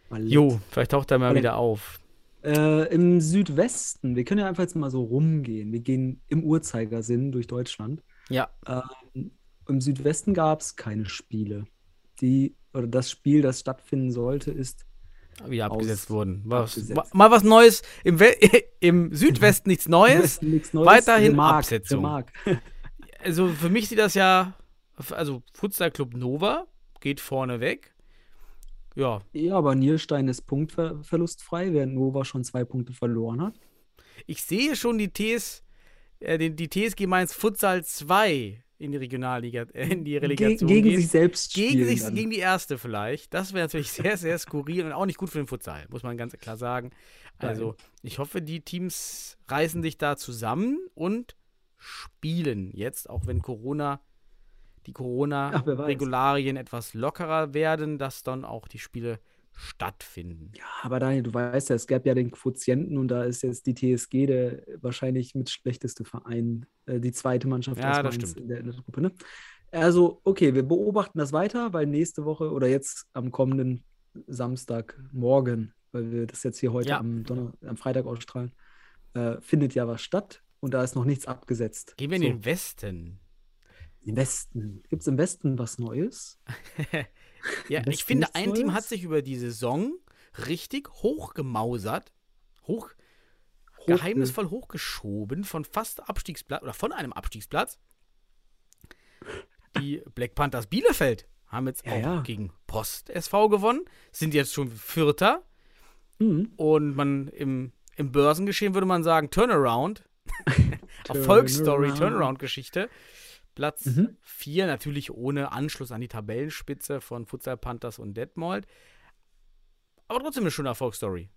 Ballett. Jo, vielleicht taucht er mal Ballett. wieder auf. Äh, Im Südwesten, wir können ja einfach jetzt mal so rumgehen. Wir gehen im Uhrzeigersinn durch Deutschland. Ja, Ähm, Im Südwesten gab es keine Spiele. Die, oder das Spiel, das stattfinden sollte, ist wieder abgesetzt worden. Was, abgesetzt. Mal was Neues. Im, We [LAUGHS] Im Südwesten nichts Neues. Nichts Neues. weiterhin Remark, Absetzung. Remark. Also für mich sieht das ja, also Futsal Club Nova geht vorne weg. Ja, Ja, aber Nierstein ist punktverlustfrei, während Nova schon zwei Punkte verloren hat. ich sehe schon die TS, äh, die, die TSG Mainz Futsal 2 in die Regionalliga, äh, in die Ge Relegation gegen gehen. sich selbst Gegen, sich, dann. gegen die erste vielleicht. Das wäre natürlich [LAUGHS] sehr, sehr skurril und auch nicht gut für den Futsal, muss man ganz klar sagen. Also, ich hoffe, die Teams reißen sich da zusammen und spielen jetzt, auch wenn Corona, die. Corona-Regularien etwas lockerer werden, dass dann auch die Spiele stattfinden. Ja, aber Daniel, du weißt ja, es gab ja den Quotienten und da ist jetzt die TSG der wahrscheinlich mit schlechteste Verein, äh, die zweite Mannschaft Ja, das stimmt. in der, in der Gruppe. Ne? Also, okay, wir beobachten das weiter, weil nächste Woche oder jetzt am kommenden Samstagmorgen, weil wir das jetzt hier heute Ja. am, Donner am Freitag ausstrahlen, äh, findet ja was statt und da ist noch nichts abgesetzt. Gehen wir in So, den Westen. Im Westen. Gibt es im Westen was Neues? [LAUGHS] Ja, ich finde, ein Team Neues? hat sich über die Saison richtig hochgemausert, hoch, Hochge- geheimnisvoll hochgeschoben von fast Abstiegsplatz oder von einem Abstiegsplatz. Die Black Panthers Bielefeld haben jetzt Ja, auch ja. gegen Post SV gewonnen, sind jetzt schon Vierter Mhm. und man im, im Börsengeschehen würde man sagen Turnaround. [LAUGHS] [LAUGHS] Erfolgsstory, Turnaround. Turnaround-Geschichte. Platz Mhm. 4, natürlich ohne Anschluss an die Tabellenspitze von Futsal Panthers und Detmold. Aber trotzdem eine schöne Erfolgsstory.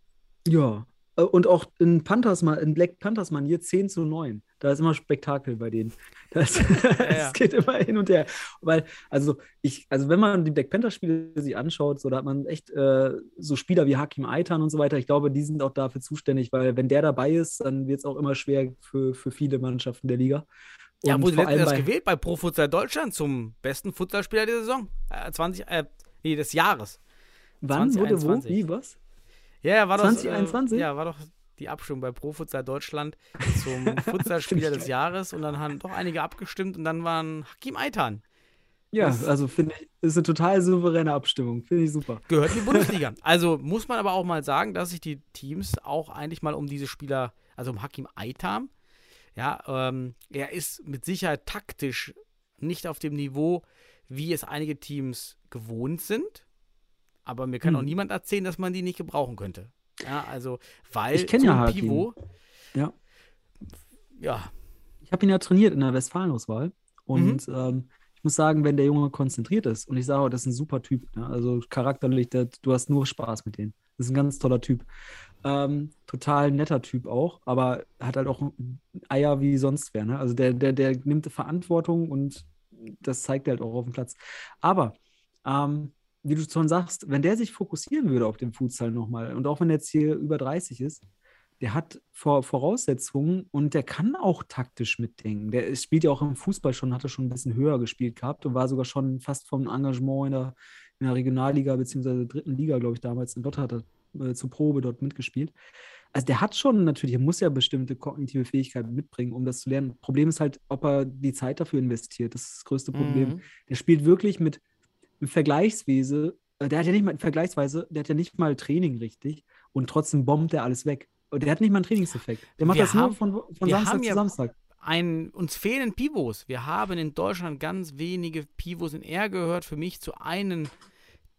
Ja. Äh, Und auch in Panthers, in Black Panthers Manier 10 zu 9. Da ist immer Spektakel bei denen. [LAUGHS] Das, [LAUGHS] ja. Es geht immer hin und her. Weil, also ich, also wenn man die Black Panther-Spiele sich anschaut, so da hat man echt äh, so Spieler wie Hakim Aitan und so weiter. Ich glaube, die sind auch dafür zuständig, weil wenn der dabei ist, dann wird es auch immer schwer für, für viele Mannschaften der Liga. Ja, Und wurde letztens bei, gewählt bei Pro Futsal Deutschland zum besten Futsalspieler der Saison. Äh, 20, äh, nee, des Jahres. wann wurde wo, 2021. wie, was? Ja, ja, war doch. 2021? Äh, ja, war doch die Abstimmung bei Pro Futsal Deutschland zum [LAUGHS] Futsalspieler des Jahres und dann haben doch einige abgestimmt und dann waren Hakim Aitan. Ja, Das- also finde ich, ist eine total souveräne Abstimmung. Finde ich super. gehört in die Bundesliga. [LAUGHS] Also muss man aber auch mal sagen, dass sich die Teams auch eigentlich mal um diese Spieler, also um Hakim Aitam, ja, ähm, er ist mit Sicherheit taktisch nicht auf dem Niveau, wie es einige Teams gewohnt sind. Aber mir kann Hm. auch niemand erzählen, dass man die nicht gebrauchen könnte. Ja, also, weil Ich kenn so ja Hakim. Pivot, Ja. ja, Ich habe ihn ja trainiert in der Westfalenauswahl. Und Mhm. ähm, ich muss sagen, wenn der Junge konzentriert ist, und ich sage, auch, das ist ein super Typ, ne? also charakterlich, der, du hast nur Spaß mit dem. Das ist ein ganz toller Typ. Ähm, total netter Typ auch, aber hat halt auch Eier wie sonst wer. Ne? Also der, der, der nimmt Verantwortung und das zeigt er halt auch auf dem Platz. Aber ähm, wie du schon sagst, wenn der sich fokussieren würde auf den Futsal nochmal und auch wenn er jetzt hier über 30 ist, der hat Vor Voraussetzungen und der kann auch taktisch mitdenken. Der spielt ja auch im Fußball schon, hat er schon ein bisschen höher gespielt gehabt und war sogar schon fast vom Engagement in der, in der Regionalliga bzw. dritten Liga, glaube ich, damals in er äh, zur Probe dort mitgespielt. Also der hat schon natürlich, er muss ja bestimmte kognitive Fähigkeiten mitbringen, um das zu lernen. Problem ist halt, ob er die Zeit dafür investiert. Das ist das größte Problem. Mhm. Der spielt wirklich mit, Vergleichsweise, äh, der hat ja nicht mal, vergleichsweise, der hat ja nicht mal Training richtig und trotzdem bombt er alles weg. Und der hat nicht mal einen Trainingseffekt. Der macht Wir das nur haben- von, von wir Samstag zu Samstag. Ein, uns fehlen Pivots. Wir haben in Deutschland ganz wenige Pivots und er gehört für mich zu einen,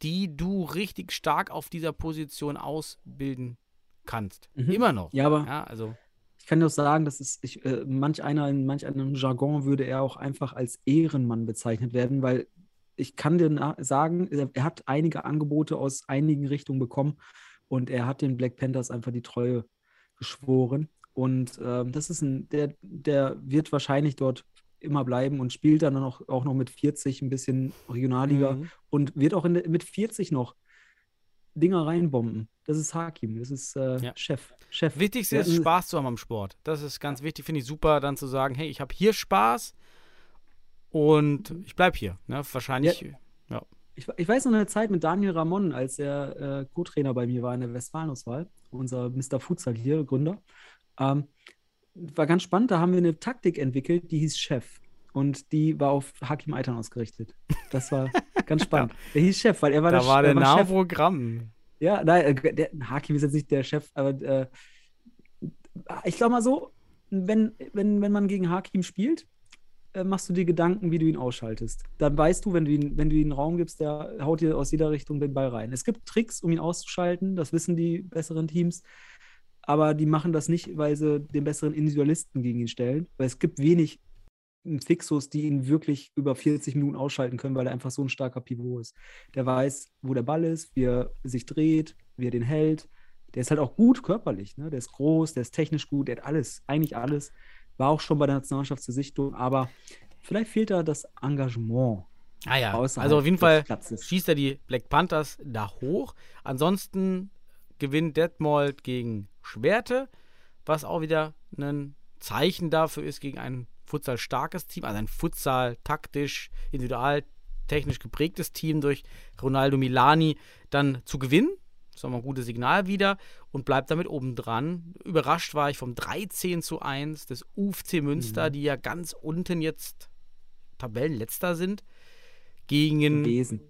die du richtig stark auf dieser Position ausbilden kannst. Mhm. Immer noch. Ja, aber Ja, also ich kann dir auch sagen, dass es, ich, äh, manch einer in manch einem Jargon würde er auch einfach als Ehrenmann bezeichnet werden, weil ich kann dir sagen, er, er hat einige Angebote aus einigen Richtungen bekommen und er hat den Black Panthers einfach die Treue geschworen. Und ähm, das ist ein, der, der wird wahrscheinlich dort immer bleiben und spielt dann auch, auch noch mit 40 ein bisschen Regionalliga Mhm. und wird auch in, mit 40 noch Dinger reinbomben. Das ist Hakim, das ist äh, Ja. Chef. Chef. Wichtigste Wir ist, hatten- Spaß zu haben am Sport. Das ist ganz wichtig, finde ich super, dann zu sagen, hey, ich habe hier Spaß und ich bleibe hier. Ne? Wahrscheinlich, Ich, ich weiß noch eine Zeit mit Daniel Ramon, als er äh, Co-Trainer bei mir war in der Westfalenauswahl, unser Mr. Futsal hier, Gründer. Ähm, war ganz spannend, da haben wir eine Taktik entwickelt, die hieß Chef. Und die war auf Hakim Eitern ausgerichtet. Das war [LAUGHS] ganz spannend. Der hieß Chef, weil er war da der, war er der Name Chef. Programm. Ja, nein, äh, der, Hakim ist jetzt nicht der Chef, aber äh, ich glaube mal so, wenn, wenn, wenn man gegen Hakim spielt, äh, machst du dir Gedanken, wie du ihn ausschaltest. Dann weißt du, wenn du ihn, wenn du ihm einen Raum gibst, der haut dir aus jeder Richtung den Ball rein. Es gibt Tricks, um ihn auszuschalten, das wissen die besseren Teams, aber die machen das nicht, weil sie den besseren Individualisten gegen ihn stellen, weil es gibt wenig Fixos, die ihn wirklich über 40 Minuten ausschalten können, weil er einfach so ein starker Pivot ist. Der weiß, wo der Ball ist, wie er sich dreht, wie er den hält. Der ist halt auch gut körperlich. Ne? Der ist groß, der ist technisch gut, der hat alles, eigentlich alles. War auch schon bei der Nationalmannschaft zur Sichtung, aber vielleicht fehlt da das Engagement. Ah ja, also auf jeden Fall Platzes. schießt er die Black Panthers da hoch. Ansonsten gewinnt Detmold gegen Schwerte, was auch wieder ein Zeichen dafür ist gegen ein Futsal starkes Team, also ein Futsal taktisch, individual, technisch geprägtes Team durch Ronaldo Milani dann zu gewinnen. Das ist auch mal ein gutes Signal wieder und bleibt damit oben dran. Überrascht war ich vom 13 zu 1 des UFC Münster, Mhm. die ja ganz unten jetzt Tabellenletzter sind, gegen gewesen.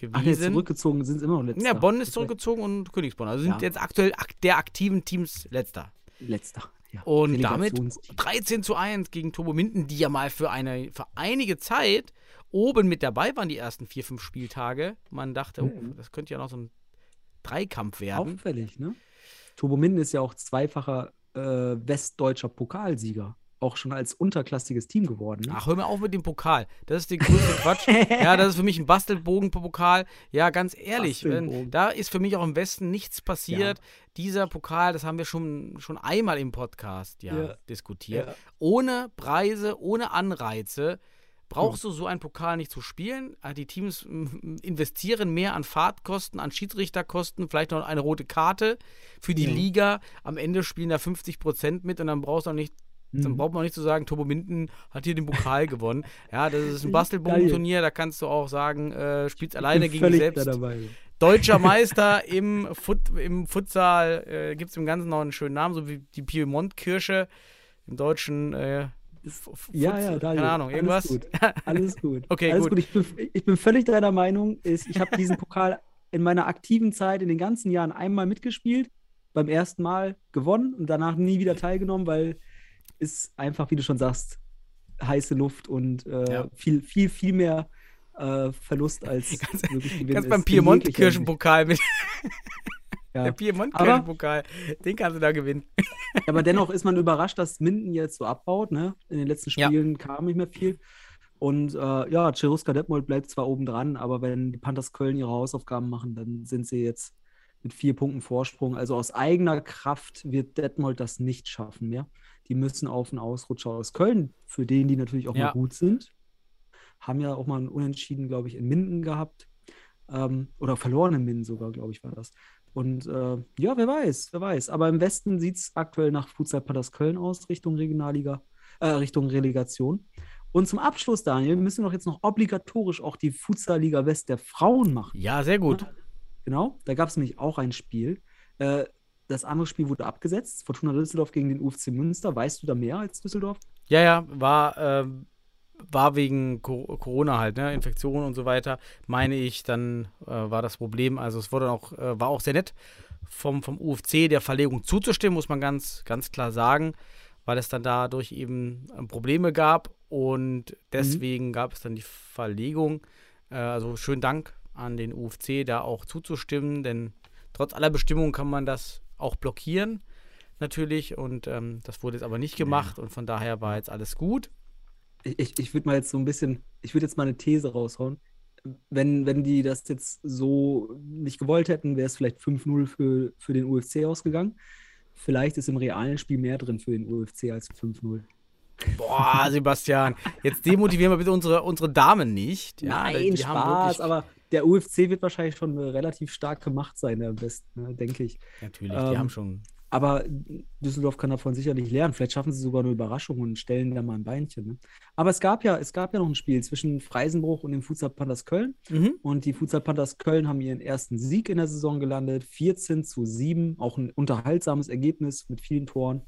Gewesen. Ach, jetzt zurückgezogen sind immer noch letzter. Ja, Bonn ist zurückgezogen und Königsborn. Also sind Ja. jetzt aktuell ak der aktiven Teams letzter. Letzter. Ja. Und damit Relegationsteam. 13 zu 1 gegen Turbo Minden, die ja mal für, eine, für einige Zeit oben mit dabei waren, die ersten vier, fünf Spieltage. Man dachte, oh, Mhm. das könnte ja noch so ein Dreikampf werden. Auffällig, ne? Turbo Minden ist ja auch zweifacher äh, westdeutscher Pokalsieger. Auch schon als unterklassiges Team geworden. Ne? Ach, hör mir auf mit dem Pokal. Das ist der größte Quatsch. [LAUGHS] Ja, das ist für mich ein Bastelbogen-Pokal. Ja, ganz ehrlich, wenn, da ist für mich auch im Westen nichts passiert. Dieser Pokal, das haben wir schon, schon einmal im Podcast ja, Ja. diskutiert. Ja. Ohne Preise, ohne Anreize brauchst du so einen Pokal nicht zu spielen. Äh, Die Teams mm, investieren mehr an Fahrtkosten, an Schiedsrichterkosten, vielleicht noch eine rote Karte für die Ja. Liga. Am Ende spielen da 50 Prozent mit und dann brauchst du auch nicht dann Mhm. braucht man auch nicht zu sagen, Turbo Minden hat hier den Pokal gewonnen. [LAUGHS] Ja, das ist ein. Bastelbogenturnier, da kannst du auch sagen, äh, spielst alleine gegen dich völlig da selbst. dabei. Deutscher [LAUGHS] Meister im, Fut im Futsal, äh, gibt es im Ganzen noch einen schönen Namen, so wie die Piemont-Kirche im deutschen äh, Ja, ja, Daniel. Keine Ahnung, irgendwas. Alles gut. [LAUGHS] Alles gut. Okay, Alles gut. gut. Ich, bin, ich bin völlig deiner Meinung. Ist, ich habe diesen Pokal in meiner aktiven Zeit in den ganzen Jahren einmal mitgespielt, beim ersten Mal gewonnen und danach nie wieder teilgenommen, weil es einfach, wie du schon sagst, heiße Luft und äh, Ja. viel, viel, viel mehr äh, Verlust als [LAUGHS] Ganz- wirklich Gewinn Ganz ist. beim Piemont-Kirchenpokal mit [LAUGHS] Hinsicht. der Ja. Piemont-Kirchenpokal, den kannst du da gewinnen. Aber dennoch ist man überrascht, dass Minden jetzt so abbaut. Ne? In den letzten Ja. Spielen kam nicht mehr viel. Und äh, ja, Cheruska Detmold bleibt zwar oben dran, aber wenn die Panthers Köln ihre Hausaufgaben machen, dann sind sie jetzt mit vier Punkten Vorsprung. Also aus eigener Kraft wird Detmold das nicht schaffen mehr. Die müssen auf einen Ausrutscher aus Köln, für den die natürlich auch Ja. mal gut sind. Haben ja auch mal einen Unentschieden, glaube ich, in Minden gehabt. Ähm, oder verloren in Minden sogar, glaube ich, war das. Und äh, ja, wer weiß, wer weiß. Aber im Westen sieht es aktuell nach Futsal Patters Köln aus, Richtung Regionalliga, äh, Richtung Relegation. Und zum Abschluss, Daniel, müssen wir doch jetzt noch obligatorisch auch die Futsal-Liga West der Frauen machen. Ja, sehr gut. Genau, da gab es nämlich auch ein Spiel. Äh, das andere Spiel wurde abgesetzt. Fortuna Düsseldorf gegen den UFC Münster. Weißt du da mehr als Düsseldorf? Ja, ja, war, ähm, war wegen Co Corona halt, ne? Infektion und so weiter, meine ich, dann äh, war das Problem. Also es wurde auch, äh, war auch sehr nett vom, vom UFC der Verlegung zuzustimmen, muss man ganz, ganz klar sagen, weil es dann dadurch eben äh, Probleme gab und deswegen gab es dann die Verlegung. Äh, also schönen Dank an den UFC, da auch zuzustimmen, denn trotz aller Bestimmungen kann man das auch blockieren, natürlich. Und ähm, das wurde jetzt aber nicht gemacht und von daher war jetzt alles gut. Ich, ich, würde mal jetzt so ein bisschen, ich würde jetzt mal eine These raushauen. Wenn, wenn die das jetzt so nicht gewollt hätten, wäre es vielleicht 5-0 für, für den UFC ausgegangen. Vielleicht ist im realen Spiel mehr drin für den UFC als 5-0. Boah, Sebastian, jetzt demotivieren wir bitte unsere, unsere Damen nicht. Ja, Nein, Spaß, wirklich- aber der UFC wird wahrscheinlich schon eine relativ starke Macht sein, am besten, ne, denke ich. Natürlich, ähm, die haben schon. Aber Düsseldorf kann davon sicherlich lernen. Vielleicht schaffen sie sogar eine Überraschung und stellen da mal ein Beinchen. Ne? Aber es gab ja, es gab ja noch ein Spiel zwischen Freisenbruch und dem Futsal Panthers Köln. Mhm. Und die Futsal Panthers Köln haben ihren ersten Sieg in der Saison gelandet. 14 zu 7. Auch ein unterhaltsames Ergebnis mit vielen Toren.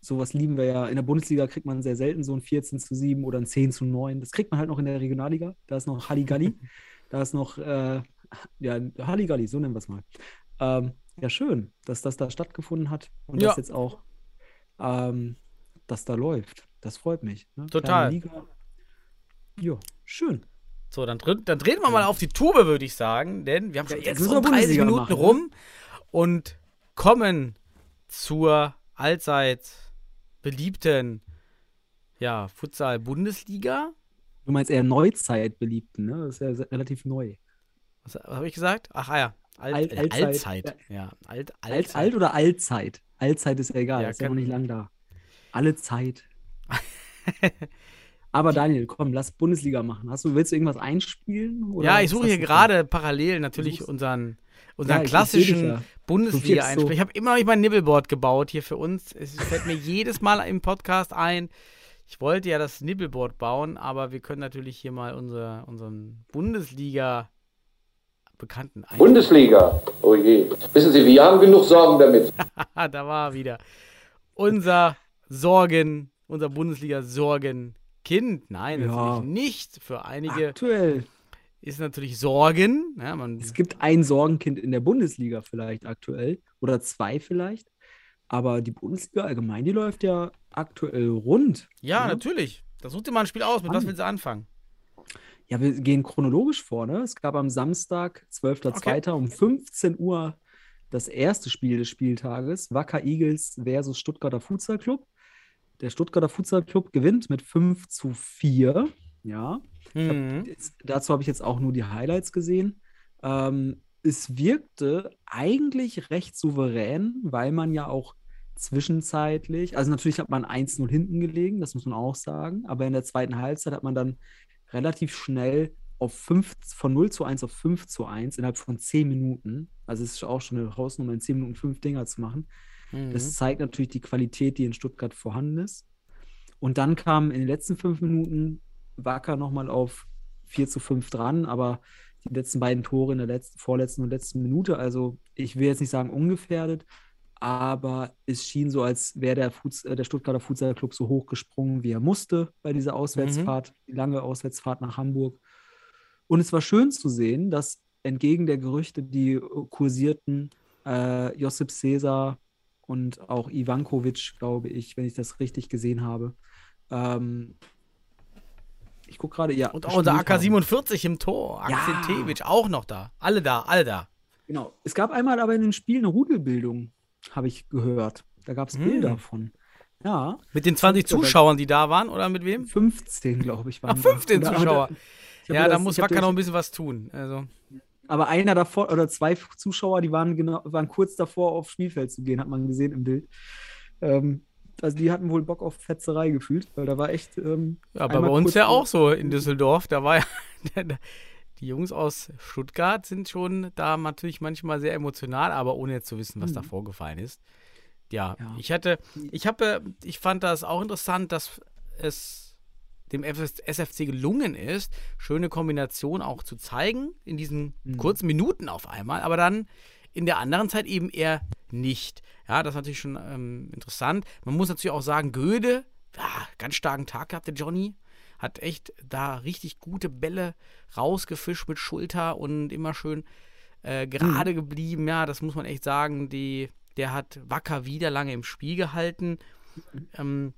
Sowas lieben wir ja. In der Bundesliga kriegt man sehr selten so ein 14 zu 7 oder ein 10 zu 9. Das kriegt man halt noch in der Regionalliga. Da ist noch Halligalli. [LAUGHS] da ist noch, äh, ja, Halligalli, so nennen wir es mal. Ähm, ja, schön, dass das da stattgefunden hat und Ja. dass jetzt auch ähm, das da läuft. Das freut mich. Ne? Total. Ja, schön. So, dann, dreh- dann drehen wir mal auf die Tube, würde ich sagen, denn wir haben schon Ja, jetzt schon 30 Bundesliga Minuten machen, ne? rum und kommen zur allzeit beliebten ja, Futsal-Bundesliga. Du meinst eher Neuzeitbeliebten, ne? Das ist ja relativ neu. Was, habe ich gesagt? Ach ah ja, Alt, Alt- äh, Altzeit, Altzeit. Ja, Alt, Alt, Altzeit. alt oder Allzeit? Allzeit ist ja egal, Ja, ist ja noch nicht lang da. Alle Zeit. [LAUGHS] Aber Daniel, komm, lass Bundesliga machen. Hast du, willst du irgendwas einspielen? Ja, ich suche hier gerade parallel natürlich unseren, Ja, unseren dich klassischen ja. Du Bundesliga wirkst so-. Ich habe immer noch nicht mein Nibbelboard gebaut hier für uns. Es fällt mir jedes Mal im Podcast ein. Ich wollte ja das Nibbelboard bauen, aber wir können natürlich hier mal unser, unseren Bundesliga bekannten ein. Bundesliga. Oh je. Wissen Sie, wir haben genug Sorgen damit. [LAUGHS] Da war er wieder. Unser Sorgen, unser Bundesliga-Sorgenkind. Nein, Ja. natürlich nicht. Für einige Aktuell. ist natürlich Sorgen. Ja, man, Es gibt ein Sorgenkind in der Bundesliga vielleicht aktuell. Oder zwei vielleicht. Aber die Bundesliga allgemein, die läuft ja aktuell rund. ja, ne? natürlich. Da such dir mal ein Spiel aus. Mit was willst du anfangen? Ja, wir gehen chronologisch vor. Ne? Es gab am Samstag, 12.02. um 15 Uhr das erste Spiel des Spieltages. Wacker Eagles versus Stuttgarter Futsal Club. Der Stuttgarter Futsal Club gewinnt mit 5 zu 4. Ja. Mhm. Jetzt, dazu habe ich jetzt auch nur die Highlights gesehen. Ähm, es wirkte eigentlich recht souverän, weil man ja auch zwischenzeitlich, also natürlich hat man 1-0 hinten gelegen, das muss man auch sagen, aber in der zweiten Halbzeit hat man dann relativ schnell auf 5, von 0 zu 1 auf 5 zu 1 innerhalb von 10 Minuten. Also es ist auch schon eine Hausnummer, in 10 Minuten fünf Dinger zu machen. Mhm. Das zeigt natürlich die Qualität, die in Stuttgart vorhanden ist. Und dann kam in den letzten fünf Minuten Wacker nochmal auf 4 zu 5 dran, aber die letzten beiden Tore in der letzten, vorletzten und letzten Minute, also ich will jetzt nicht sagen ungefährdet, aber es schien so, als wäre der, äh, der Stuttgarter Futsal Club so hochgesprungen, wie er musste bei dieser Auswärtsfahrt, die lange Auswärtsfahrt nach Hamburg. Und es war schön zu sehen, dass entgegen der Gerüchte, die kursierten, äh, Josip Cesar und auch Ivankovic, glaube ich, wenn ich das richtig gesehen habe. Ähm, ich gucke gerade, ja. Und auch unser gespielt haben. AK-47 im Tor. Ja. Akzentewitsch auch noch da. Alle da, alle da. Genau. Es gab einmal aber in dem Spiel eine Rudelbildung, habe ich gehört. Da gab es Hm. Bilder von. Ja, Mit den 20 Stuttgarter- Zuschauern, die da waren, oder mit wem? 15, glaube ich, waren Ach, 15 da. Zuschauer. Ja, da muss Wacker noch ein bisschen was tun. Also, Aber einer davor oder zwei Zuschauer, die waren, genau, waren kurz davor, aufs Spielfeld zu gehen, hat man gesehen im Bild. Ähm, also die hatten wohl Bock auf Fetzerei gefühlt, weil da war echt. Ähm, Ja, aber bei uns ja auch so in Düsseldorf. Da war ja. [LAUGHS] Die Jungs aus Stuttgart sind schon da natürlich manchmal sehr emotional, aber ohne jetzt zu wissen, was da vorgefallen ist. Ja, Mhm. Ja. ich hatte, ich habe, ich fand das auch interessant, dass es dem SFC gelungen ist, schöne Kombination auch zu zeigen in diesen Mhm. kurzen Minuten auf einmal, aber dann in der anderen Zeit eben eher nicht. Ja, das ist natürlich schon ähm, interessant. Man muss natürlich auch sagen, Göde, ja, ganz starken Tag gehabt, der Johnny. Hat echt da richtig gute Bälle rausgefischt mit Schulter und immer schön äh, gerade geblieben. Ja, das muss man echt sagen. Die, der hat Wacker wieder lange im Spiel gehalten. Ähm,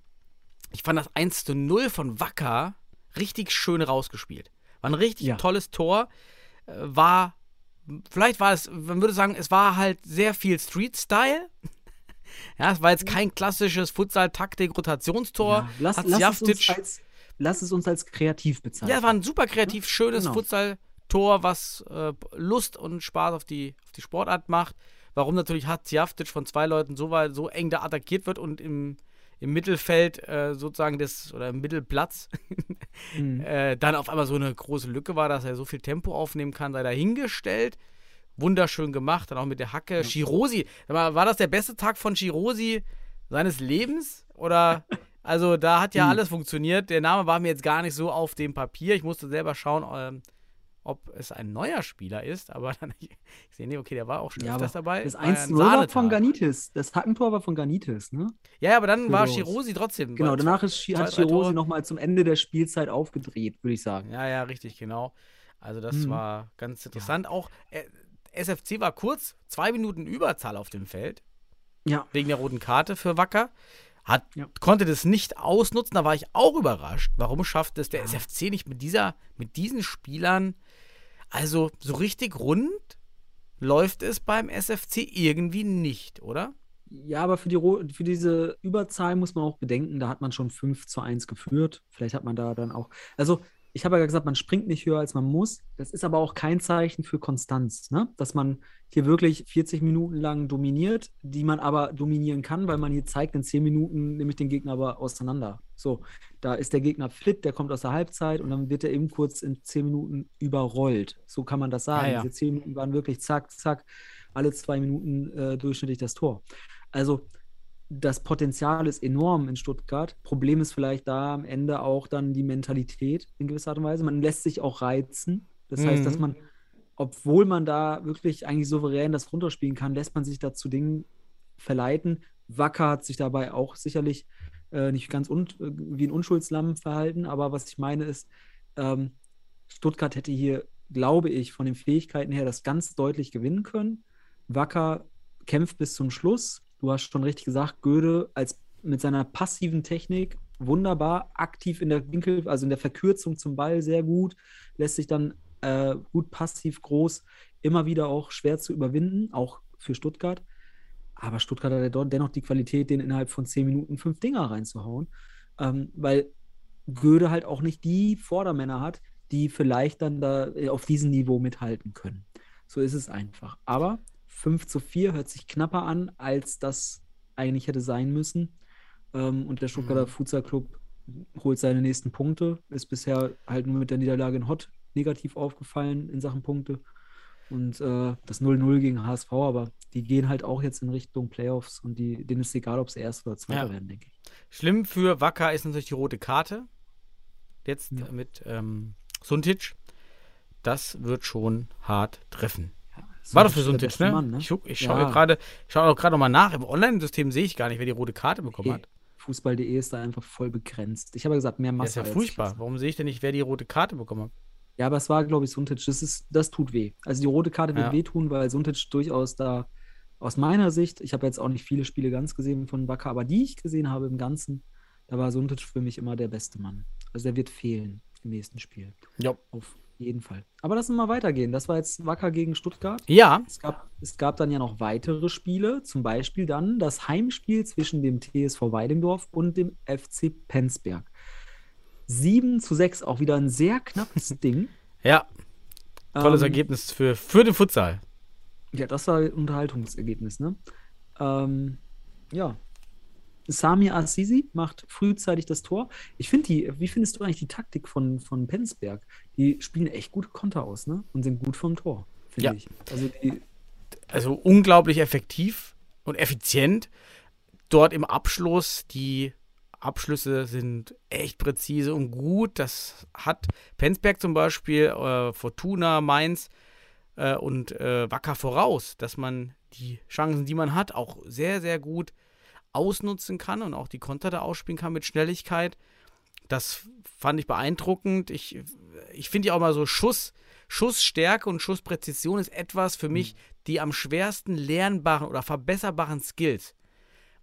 ich fand das 1 zu 0 von Wacker richtig schön rausgespielt. War ein richtig Ja. tolles Tor. Äh, war, vielleicht war es, man würde sagen, es war halt sehr viel Street-Style. Ja, es war jetzt kein klassisches Futsal-Taktik-Rotationstor. Ja, lass, lass, es uns Sjavtic- als, lass es uns als kreativ bezeichnen. ja, es war ein super kreativ schönes Genau. Futsal-Tor, was äh, Lust und Spaß auf die, auf die Sportart macht. Warum natürlich Hatziavtic von zwei Leuten so, weit, so eng da attackiert wird und im, im Mittelfeld äh, sozusagen des, oder im Mittelplatz [LAUGHS] Mhm. äh, dann auf einmal so eine große Lücke war, dass er so viel Tempo aufnehmen kann, sei dahingestellt. Wunderschön gemacht, dann auch mit der Hacke. Shirosi, war das der beste Tag von Shirosi seines Lebens? Oder, [LAUGHS] also da hat ja Hm. alles funktioniert. Der Name war mir jetzt gar nicht so auf dem Papier. Ich musste selber schauen, ähm, ob es ein neuer Spieler ist, aber [LAUGHS] dann, ich sehe, nee, okay, der war auch schon Ja, öfters dabei. Das War ja ein 1 0 war von Ganitis. Das Hackentor war von Ganitis, ne? Ja, aber dann Für war. Shirosi trotzdem. Genau, danach ist, zwei, hat. Shirosi nochmal zum Ende der Spielzeit aufgedreht, würde ich sagen. Ja, ja, richtig, genau. Also das Mhm. war ganz interessant. Auch äh, SFC war kurz zwei Minuten Überzahl auf dem Feld Ja. wegen der roten Karte für Wacker. Hat, Ja. Konnte das nicht ausnutzen, da war ich auch überrascht. Warum schafft es der SFC nicht mit dieser, mit diesen Spielern? Also so richtig rund läuft es beim SFC irgendwie nicht, oder? Ja, aber für, die, für diese Überzahl muss man auch bedenken, da hat man schon 5 zu 1 geführt. Vielleicht hat man da dann auch. Also, ich habe ja gesagt, man springt nicht höher, als man muss. Das ist aber auch kein Zeichen für Konstanz, ne? Dass man hier wirklich 40 Minuten lang dominiert, die man aber dominieren kann, weil man hier zeigt, in 10 Minuten nehme ich den Gegner aber auseinander. So, da ist der Gegner fit, der kommt aus der Halbzeit und dann wird er eben kurz in 10 Minuten überrollt. So kann man das sagen. Ja, ja. Diese 10 Minuten waren wirklich zack, zack, alle zwei Minuten äh, durchschnittlich das Tor. Also das Potenzial ist enorm in Stuttgart. Problem ist vielleicht da am Ende auch dann die Mentalität in gewisser Art und Weise. Man lässt sich auch reizen. Das heißt, dass Mhm. man, obwohl man da wirklich eigentlich souverän das runterspielen kann, lässt man sich dazu Dingen verleiten. Wacker hat sich dabei auch sicherlich äh, nicht ganz un äh, wie ein Unschuldslamm verhalten, aber was ich meine ist, ähm, Stuttgart hätte hier, glaube ich, von den Fähigkeiten her das ganz deutlich gewinnen können. Wacker kämpft bis zum Schluss. Du hast schon richtig gesagt, Göde als mit seiner passiven Technik wunderbar, aktiv in der Winkel, also in der Verkürzung zum Ball sehr gut, lässt sich dann äh, gut passiv groß, immer wieder auch schwer zu überwinden, auch für Stuttgart. Aber Stuttgart hat ja dennoch die Qualität, den innerhalb von zehn Minuten fünf Dinger reinzuhauen, ähm, weil Göde halt auch nicht die Vordermänner hat, die vielleicht dann da äh, auf diesem Niveau mithalten können. So ist es einfach. Aber 5 zu 4 hört sich knapper an, als das eigentlich hätte sein müssen. Ähm, und der Stuttgarter Futsal Club holt seine nächsten Punkte. Ist bisher halt nur mit der Niederlage in Hott negativ aufgefallen in Sachen Punkte. Und äh, das 0-0 gegen HSV, aber die gehen halt auch jetzt in Richtung Playoffs und die, denen ist egal, ob sie Erster oder Zweiter Ja. werden, denke ich. Schlimm für Wacker ist natürlich die rote Karte. Jetzt Ja. mit ähm, Suntic. Das wird schon hart treffen. War doch für Suntic, ne? Mann, ne? Ich, ich schaue Ja. gerade schau auch gerade nochmal nach. Im Online-System sehe ich gar nicht, wer die rote Karte bekommen hat. Fußball.de ist da einfach voll begrenzt. Ich habe ja gesagt, mehr Das Masse. ist ja furchtbar. Warum sehe ich denn nicht, wer die rote Karte bekommen hat? Ja, aber es war, glaube ich, Suntic. Das, ist, das tut weh. Also die rote Karte wird Ja. wehtun, weil Suntic durchaus da, aus meiner Sicht, ich habe jetzt auch nicht viele Spiele ganz gesehen von Wacker, aber die ich gesehen habe im Ganzen, da war Suntic für mich immer der beste Mann. Also der wird fehlen im nächsten Spiel. Ja. Auf jeden Fall. Aber lass uns mal weitergehen. Das war jetzt Wacker gegen Stuttgart. Ja, Es gab, es gab dann ja noch weitere Spiele, zum Beispiel dann das Heimspiel zwischen dem TSV Weidendorf und dem FC Penzberg. 7 zu 6, auch wieder ein sehr knappes [LAUGHS] Ding. ja. Tolles Ähm, Ergebnis für, für den Futsal. Ja, das war ein Unterhaltungsergebnis, ne? Ähm, ja. Sami Assisi macht frühzeitig das Tor. Ich finde die, wie findest du eigentlich die Taktik von, von Penzberg? Die spielen echt gute Konter aus, ne? Und sind gut vom Tor, finde Ja. ich. Also die, Also unglaublich effektiv und effizient. Dort im Abschluss, die Abschlüsse sind echt präzise und gut. Das hat Penzberg zum Beispiel, äh, Fortuna, Mainz äh, und äh, Wacker voraus, dass man die Chancen, die man hat, auch sehr, sehr gut ausnutzen kann und auch die Konter da ausspielen kann mit Schnelligkeit. Das fand ich beeindruckend. Ich, ich finde ja auch mal so Schuss, Schussstärke und Schusspräzision ist etwas für mich, die am schwersten lernbaren oder verbesserbaren Skills.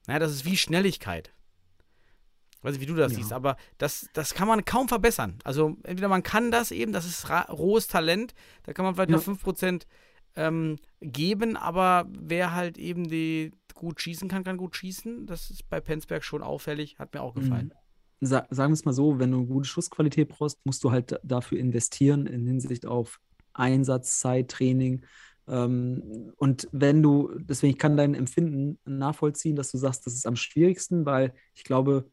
Naja, das ist wie Schnelligkeit. Weiß nicht, wie du das Ja. siehst, aber das, das kann man kaum verbessern. Also entweder man kann das eben, das ist rohes Talent, da kann man vielleicht Ja. noch 5% ähm, geben, aber wer halt eben die gut schießen kann, kann gut schießen. Das ist bei Penzberg schon auffällig, hat mir auch gefallen. sa sagen wir es mal so, wenn du eine gute Schussqualität brauchst, musst du halt da- dafür investieren in Hinsicht auf Einsatz, Zeit, Training. Ähm, und wenn du, deswegen ich kann dein Empfinden nachvollziehen, dass du sagst, das ist am schwierigsten, weil ich glaube,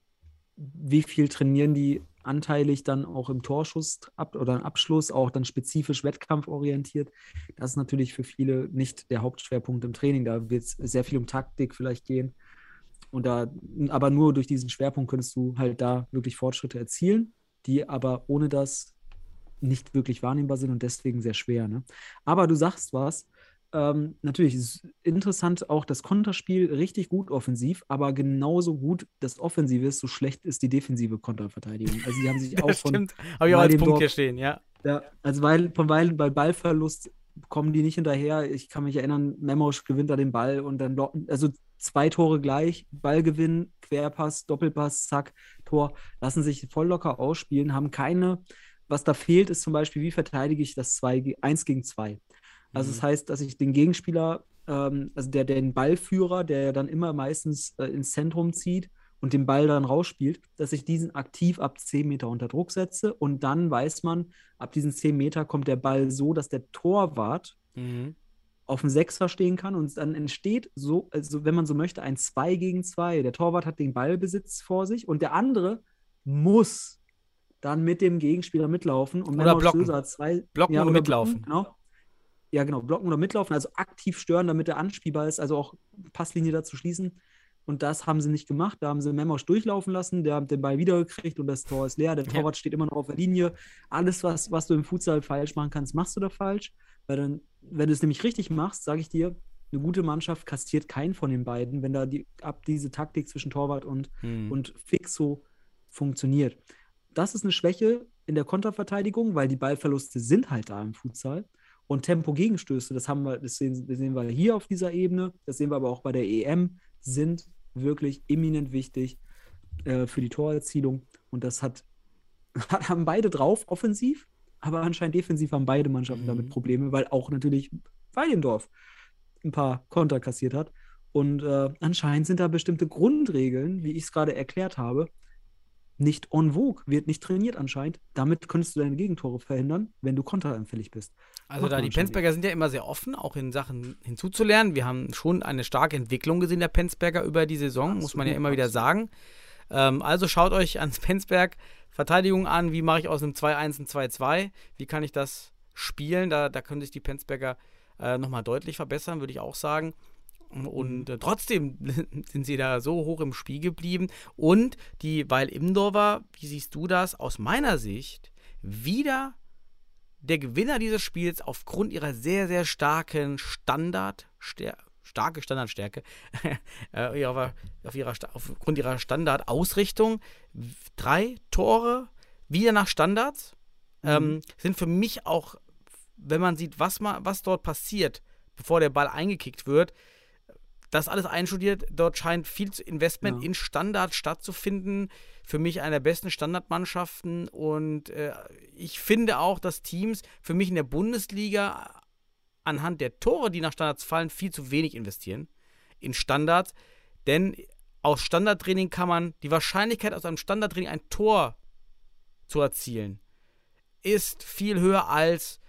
wie viel trainieren die anteilig dann auch im Torschuss ab oder im Abschluss, auch dann spezifisch wettkampforientiert. Das ist natürlich für viele nicht der Hauptschwerpunkt im Training. Da wird es sehr viel um Taktik vielleicht gehen. Und da, aber nur durch diesen Schwerpunkt könntest du halt da wirklich Fortschritte erzielen, die aber ohne das nicht wirklich wahrnehmbar sind und deswegen sehr schwer. Ne? Aber du sagst was. Ähm, natürlich ist interessant auch das Konterspiel richtig gut offensiv, aber genauso gut das Offensive ist, so schlecht ist die defensive Konterverteidigung. Also die haben sich [LAUGHS] auch Das von, stimmt. Habe ich auch als Punkt hier stehen, ja. ja, also weil von weil bei Ballverlust kommen die nicht hinterher. Ich kann mich erinnern, Memosch gewinnt da den Ball und dann also zwei Tore gleich, Ballgewinn, Querpass, Doppelpass, zack, Tor, lassen sich voll locker ausspielen, haben keine, was da fehlt, ist zum Beispiel, wie verteidige ich das 2, 1 gegen 2. Also das heißt, dass ich den Gegenspieler, ähm, also der, der den Ballführer, der dann immer meistens äh, ins Zentrum zieht und den Ball dann rausspielt, dass ich diesen aktiv ab 10 Meter unter Druck setze und dann weiß man, ab diesen 10 Meter kommt der Ball so, dass der Torwart Mhm. auf dem Sechser stehen kann und dann entsteht so, also wenn man so möchte, ein 2 gegen 2. Der Torwart hat den Ballbesitz vor sich und der andere muss dann mit dem Gegenspieler mitlaufen und Oder blocken. Stöser hat zwei Blocken ja, oder mitlaufen. Blocken, genau. Ja, genau, blocken oder mitlaufen, also aktiv stören, damit er anspielbar ist, also auch Passlinie dazu schließen. Und das haben sie nicht gemacht. Da haben sie Memosch durchlaufen lassen, der hat den Ball wiedergekriegt und das Tor ist leer. Der Ja. Torwart steht immer noch auf der Linie. Alles, was, was du im Futsal falsch machen kannst, machst du da falsch. Weil dann, wenn du es nämlich richtig machst, sage ich dir, eine gute Mannschaft kastiert keinen von den beiden, wenn da die, ab diese Taktik zwischen Torwart und, Mhm. und Fixo funktioniert. Das ist eine Schwäche in der Konterverteidigung, weil die Ballverluste sind halt da im Futsal. Und Tempo-Gegenstöße, das haben wir, das sehen, das sehen wir hier auf dieser Ebene, das sehen wir aber auch bei der EM, sind wirklich eminent wichtig äh, für die Torerzielung. Und das hat, [LAUGHS] haben beide drauf, offensiv, aber anscheinend defensiv haben beide Mannschaften Mhm. damit Probleme, weil auch natürlich Weidendorf ein paar Konter kassiert hat. Und äh, anscheinend sind da bestimmte Grundregeln, wie ich es gerade erklärt habe, nicht en vogue, wird nicht trainiert anscheinend. Damit könntest du deine Gegentore verhindern, wenn du konteranfällig bist. Also Macht da die Penzberger sind ja immer sehr offen, auch in Sachen hinzuzulernen. Wir haben schon eine starke Entwicklung gesehen der Penzberger über die Saison, muss man ja Absolut, immer wieder sagen. Ähm, also schaut euch ans Penzberg Verteidigung an, wie mache ich aus einem 2-1 ein 2-2, wie kann ich das spielen, da, da können sich die Penzberger äh, nochmal deutlich verbessern, würde ich auch sagen. Und äh, trotzdem [LAUGHS] sind sie da so hoch im Spiel geblieben. Und die Weil Imdorfer, wie siehst du das? Aus meiner Sicht wieder der Gewinner dieses Spiels aufgrund ihrer sehr, sehr starken Standard, starke Standardstärke, [LAUGHS] äh, auf, auf ihrer, aufgrund ihrer Standardausrichtung. Drei Tore wieder nach Standards ähm, sind für mich auch, wenn man sieht, was, ma, was dort passiert, bevor der Ball eingekickt wird, das alles einstudiert. Dort scheint viel zu- Investment Ja. in Standard stattzufinden. Für mich eine der besten Standardmannschaften. Und äh, ich finde auch, dass Teams für mich in der Bundesliga anhand der Tore, die nach Standards fallen, viel zu wenig investieren in Standards. Denn aus Standardtraining kann man die Wahrscheinlichkeit, aus einem Standardtraining ein Tor zu erzielen, ist viel höher als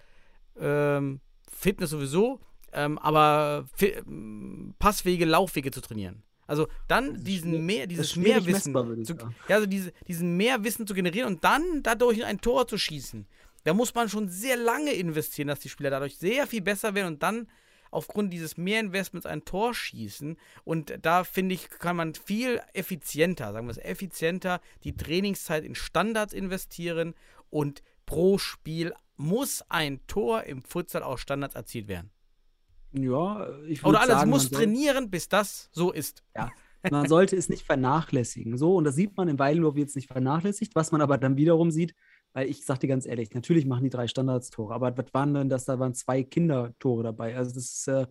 ähm, Fitness sowieso, ähm, aber fi Passwege, Laufwege zu trainieren. Also dann diesen mehr, dieses Mehrwissen, zu, ja, also diese, diesen Mehrwissen zu generieren und dann dadurch ein Tor zu schießen. Da muss man schon sehr lange investieren, dass die Spieler dadurch sehr viel besser werden und dann aufgrund dieses Mehrinvestments ein Tor schießen. Und da finde ich, kann man viel effizienter, sagen wir es, effizienter die Trainingszeit in Standards investieren und pro Spiel muss ein Tor im Futsal aus Standards erzielt werden. Ja, ich würde Oder alles sagen, muss trainieren, bis das so ist. Ja, man sollte es nicht vernachlässigen. So, und das sieht man in Weilendorf jetzt nicht vernachlässigt, was man aber dann wiederum sieht, weil ich sag dir ganz ehrlich, natürlich machen die drei Standardstore, aber was waren denn das? Da waren zwei Kindertore dabei. Also das ist, äh,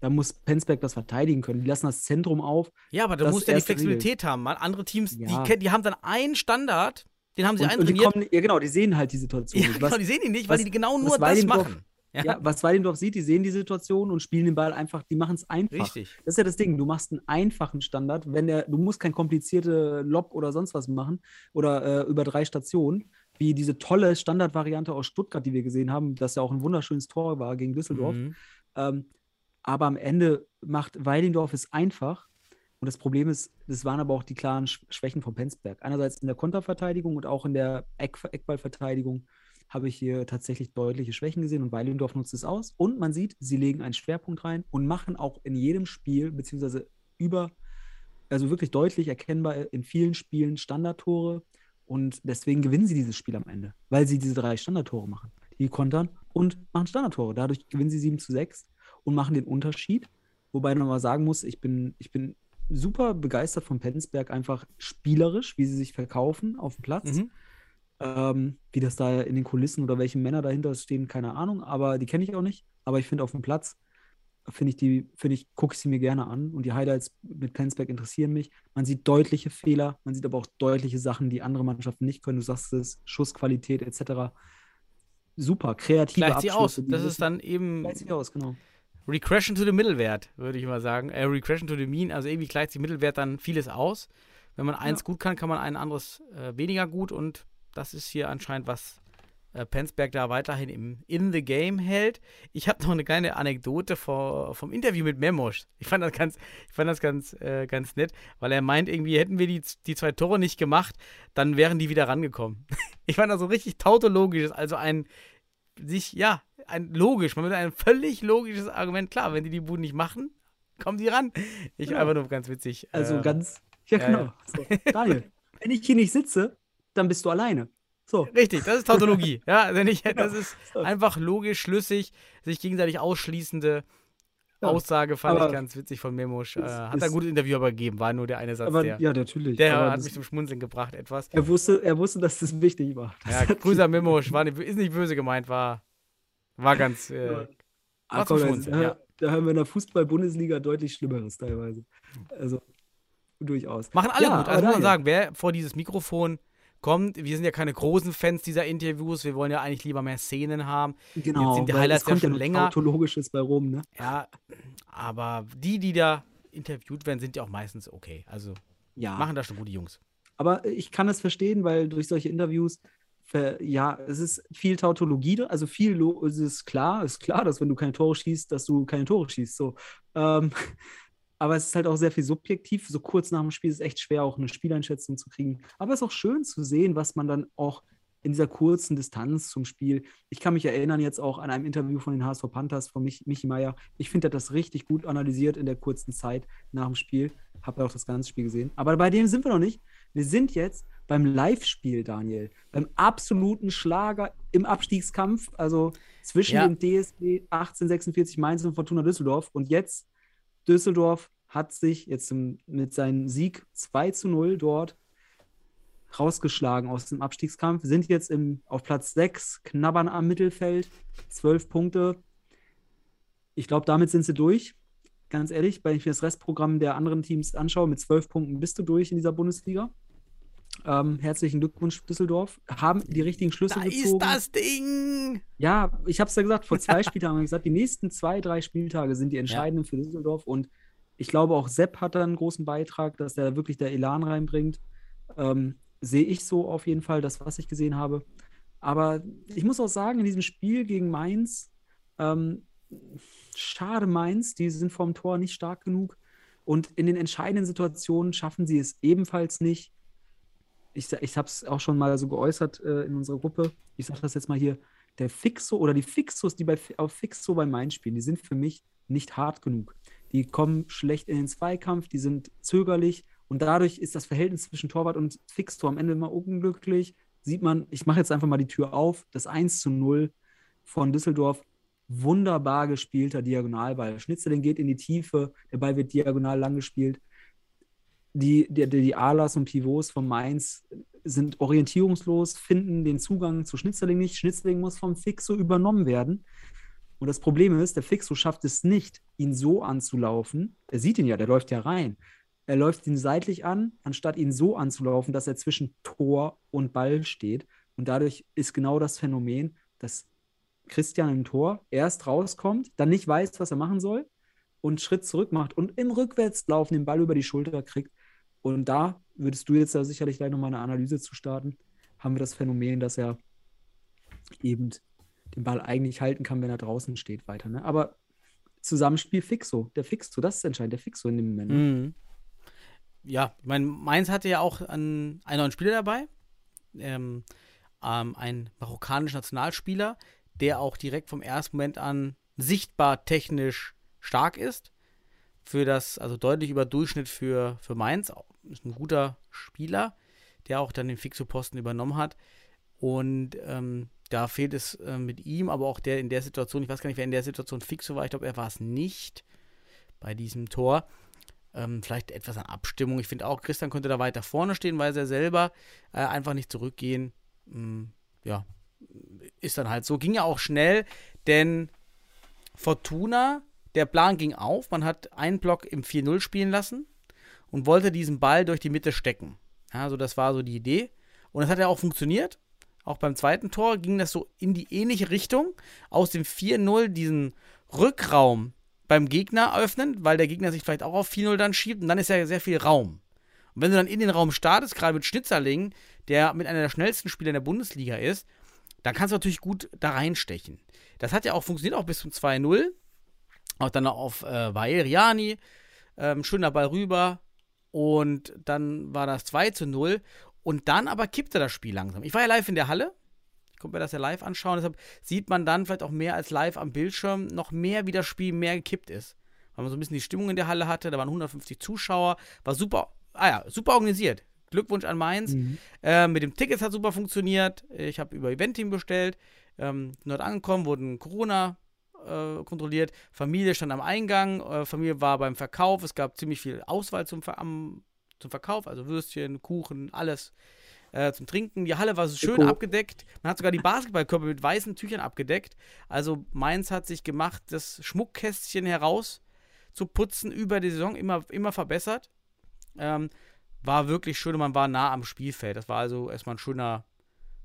da muss Penzberg das verteidigen können. Die lassen das Zentrum auf. Ja, aber du Das musst ja die Flexibilität haben. Mal andere Teams, Ja. die, die haben dann einen Standard, den haben sie Und, und die eintrainiert. kommen, ja genau, die sehen halt die Situation. Ja, genau, die sehen ihn nicht, weil was- die genau nur das machen. Ja. was Weidendorf sieht, die sehen die Situation und spielen den Ball einfach, die machen es einfach. Richtig. Das ist ja das Ding, du machst einen einfachen Standard, wenn der, du musst kein komplizierte Lob oder sonst was machen oder äh, über drei Stationen, wie diese tolle Standardvariante aus Stuttgart, die wir gesehen haben, das ja auch ein wunderschönes Tor war gegen Düsseldorf. Mhm. Ähm, aber am Ende macht Weidendorf es einfach. Und das Problem ist, das waren aber auch die klaren Sch- Schwächen von Penzberg. Einerseits in der Konterverteidigung und auch in der Eck Eckballverteidigung habe ich hier tatsächlich deutliche Schwächen gesehen und Weilendorf nutzt es aus. Und man sieht, sie legen einen Schwerpunkt rein und machen auch in jedem Spiel, beziehungsweise über, also wirklich deutlich erkennbar in vielen Spielen Standardtore. Und deswegen gewinnen sie dieses Spiel am Ende, weil sie diese drei Standardtore machen. Die kontern und machen Standardtore. Dadurch gewinnen sie 7 zu 6 und machen den Unterschied. Wobei man mal sagen muss, ich bin, ich bin super begeistert von Penzberg, einfach spielerisch, wie sie sich verkaufen auf dem Platz. Mhm. Ähm, wie das da in den Kulissen oder welche Männer dahinter stehen, keine Ahnung, aber die kenne ich auch nicht. Aber ich finde auf dem Platz, finde ich die, finde ich, gucke ich sie mir gerne an und die Highlights mit Penzberg interessieren mich. Man sieht deutliche Fehler, man sieht aber auch deutliche Sachen, die andere Mannschaften nicht können. Du sagst es, Schussqualität etc. Super, kreative Gleicht sie aus. Das ist dann eben Gleicht sich aus, genau. Regression to the Mittelwert, würde ich mal sagen. Äh, Regression to the Mean, also irgendwie gleicht sich Mittelwert dann vieles aus. Wenn man eins gut kann, kann man ein anderes äh, weniger gut und das ist hier anscheinend, was äh, Penzberg da weiterhin im In the Game hält. Ich habe noch eine kleine Anekdote vor, vom Interview mit Memosch. Ich fand das ganz, ich fand das ganz, äh, ganz nett, weil er meint, irgendwie hätten wir die, die zwei Tore nicht gemacht, dann wären die wieder rangekommen. [LAUGHS] ich fand das so richtig tautologisch, also ein sich, ja, ein logisch, man mit ein völlig logisches Argument, klar, wenn die die Buden nicht machen, kommen die ran. Ich Ja. einfach nur ganz witzig. Also äh, ganz, ja, ja, genau. ja. So, Daniel, [LAUGHS] wenn ich hier nicht sitze, dann bist du alleine. So. Richtig, das ist Tautologie. [LAUGHS] ja, wenn ich, das ist einfach logisch, schlüssig, sich gegenseitig ausschließende Ja. Aussage fand ich ganz witzig von Memosch. Äh, hat ein gutes Interview aber gegeben, war nur der eine Satz, Aber der, ja, natürlich. der hat das, mich zum Schmunzeln gebracht etwas. er, wusste, er wusste, dass das wichtig war. Ja, Grüße an Memosch, war nicht, ist nicht böse gemeint, war, war ganz, äh, Ja. war Ah, zum komm, Schmunzeln, da, ja. da haben wir in der Fußball-Bundesliga deutlich Schlimmeres teilweise. Also durchaus. Machen alle Ja, gut. Also muss man sagen, wer vor dieses Mikrofon kommt, wir sind ja keine großen Fans dieser Interviews, wir wollen ja eigentlich lieber mehr Szenen haben. Genau, Jetzt sind die Highlights kommt ja ja schon noch länger. Tautologisches bei rum, ne? Ja, aber die, die da interviewt werden, sind ja auch meistens okay. Also Ja. machen da schon gute Jungs. Aber ich kann es verstehen, weil durch solche Interviews, ja, es ist viel Tautologie, also viel, es ist klar, es ist klar, dass wenn du keine Tore schießt, dass du keine Tore schießt, so. Ähm, aber es ist halt auch sehr viel subjektiv. So kurz nach dem Spiel ist es echt schwer, auch eine Spieleinschätzung zu kriegen. Aber es ist auch schön zu sehen, was man dann auch in dieser kurzen Distanz zum Spiel. Ich kann mich erinnern jetzt auch an einem Interview von den HSV Panthers von Mich Michi Meier. Ich finde, er hat das richtig gut analysiert in der kurzen Zeit nach dem Spiel. Habe auch das ganze Spiel gesehen. Aber bei dem sind wir noch nicht. Wir sind jetzt beim Live-Spiel, Daniel. Beim absoluten Schlager im Abstiegskampf, also zwischen Ja. dem DSB 1846 Mainz und Fortuna Düsseldorf. Und jetzt Düsseldorf hat sich jetzt mit seinem Sieg 2 zu 0 dort rausgeschlagen aus dem Abstiegskampf, sind jetzt im, auf Platz 6, knabbern am Mittelfeld, 12 Punkte. Ich glaube, damit sind sie durch. Ganz ehrlich, wenn ich mir das Restprogramm der anderen Teams anschaue, mit 12 Punkten bist du durch in dieser Bundesliga. Ähm, herzlichen Glückwunsch, Düsseldorf. Haben die richtigen Schlüsse Da ist gezogen. das Ding! Ja, ich habe es ja gesagt, vor zwei [LAUGHS] Spieltagen habe ich gesagt, die nächsten zwei, drei Spieltage sind die entscheidenden für Düsseldorf und ich glaube auch Sepp hat da einen großen Beitrag, dass er wirklich der Elan reinbringt. Ähm, Sehe ich so auf jeden Fall, das, was ich gesehen habe. Aber ich muss auch sagen, in diesem Spiel gegen Mainz Ähm, schade Mainz, die sind vorm Tor nicht stark genug. Und in den entscheidenden Situationen schaffen sie es ebenfalls nicht. Ich, ich habe es auch schon mal so geäußert äh, in unserer Gruppe. Ich sage das jetzt mal hier. Der Fixo oder die Fixos, die bei, auf Fixo bei Mainz spielen, die sind für mich nicht hart genug. Die kommen schlecht in den Zweikampf, die sind zögerlich und dadurch ist das Verhältnis zwischen Torwart und Fixtor am Ende immer unglücklich. Sieht man, ich mache jetzt einfach mal die Tür auf, das 1 zu 0 von Düsseldorf. Wunderbar gespielter Diagonalball. Schnitzeling geht in die Tiefe, der Ball wird diagonal lang gespielt. Die, die, die Alas und Pivots von Mainz sind orientierungslos, finden den Zugang zu Schnitzerling nicht. Schnitzerling muss vom Fixo übernommen werden. Und das Problem ist, der Fixo schafft es nicht, ihn so anzulaufen. Er sieht ihn ja, der läuft ja rein. Er läuft ihn seitlich an, anstatt ihn so anzulaufen, dass er zwischen Tor und Ball steht. Und dadurch ist genau das Phänomen, dass Christian im Tor erst rauskommt, dann nicht weiß, was er machen soll und Schritt zurück macht und im Rückwärtslaufen den Ball über die Schulter kriegt. Und da würdest du jetzt da sicherlich gleich nochmal eine Analyse zu starten, haben wir das Phänomen, dass er eben den Ball eigentlich halten kann, wenn er draußen steht, weiter. Ne? Aber Zusammenspiel Fixo, der Fixo, das ist entscheidend, der Fixo in dem Moment. Ne? Mhm. Ja, ich meine, Mainz hatte ja auch einen, einen neuen Spieler dabei, ähm, ähm, einen marokkanischen Nationalspieler, der auch direkt vom ersten Moment an sichtbar technisch stark ist. Für das, also deutlich über Durchschnitt für, für Mainz. Ist ein guter Spieler, der auch dann den Fixo-Posten übernommen hat. Und ähm, da fehlt es äh, mit ihm, aber auch der in der Situation, ich weiß gar nicht, wer in der Situation Fixo war, ich glaube, er war es nicht bei diesem Tor. Ähm, vielleicht etwas an Abstimmung. Ich finde auch, Christian könnte da weiter vorne stehen, weil er selber äh, einfach nicht zurückgehen. Ähm, ja, ist dann halt so. Ging ja auch schnell, denn Fortuna, der Plan ging auf. Man hat einen Block im 4-0 spielen lassen und wollte diesen Ball durch die Mitte stecken. Also das war so die Idee. Und das hat ja auch funktioniert. Auch beim zweiten Tor ging das so in die ähnliche Richtung. Aus dem 4-0 diesen Rückraum beim Gegner öffnen, weil der Gegner sich vielleicht auch auf 4-0 dann schiebt und dann ist ja sehr viel Raum. Und wenn du dann in den Raum startest, gerade mit Schnitzerling, der mit einer der schnellsten Spieler in der Bundesliga ist, dann kannst du natürlich gut da reinstechen. Das hat ja auch funktioniert, auch bis zum 2-0. Auch dann auf äh, Valeriani. Ähm, schöner Ball rüber. Und dann war das 2 zu 0. Und dann aber kippte das Spiel langsam. Ich war ja live in der Halle. Ich konnte mir das ja live anschauen. Deshalb sieht man dann vielleicht auch mehr als live am Bildschirm noch mehr, wie das Spiel mehr gekippt ist. Weil man so ein bisschen die Stimmung in der Halle hatte. Da waren 150 Zuschauer. War super, ah ja, super organisiert. Glückwunsch an Mainz. Mhm. Äh, mit dem Ticket hat super funktioniert. Ich habe über Eventim bestellt. Ähm, dort angekommen, wurden Corona äh, kontrolliert. Familie stand am Eingang. Äh, Familie war beim Verkauf. Es gab ziemlich viel Auswahl zum, Ver am, zum Verkauf. Also Würstchen, Kuchen, alles äh, zum Trinken. Die Halle war so schön cool. abgedeckt. Man hat sogar die Basketballkörper mit weißen Tüchern abgedeckt. Also Mainz hat sich gemacht, das Schmuckkästchen heraus zu putzen über die Saison, immer, immer verbessert. Ähm, war wirklich schön und man war nah am Spielfeld. Das war also erstmal ein schöner,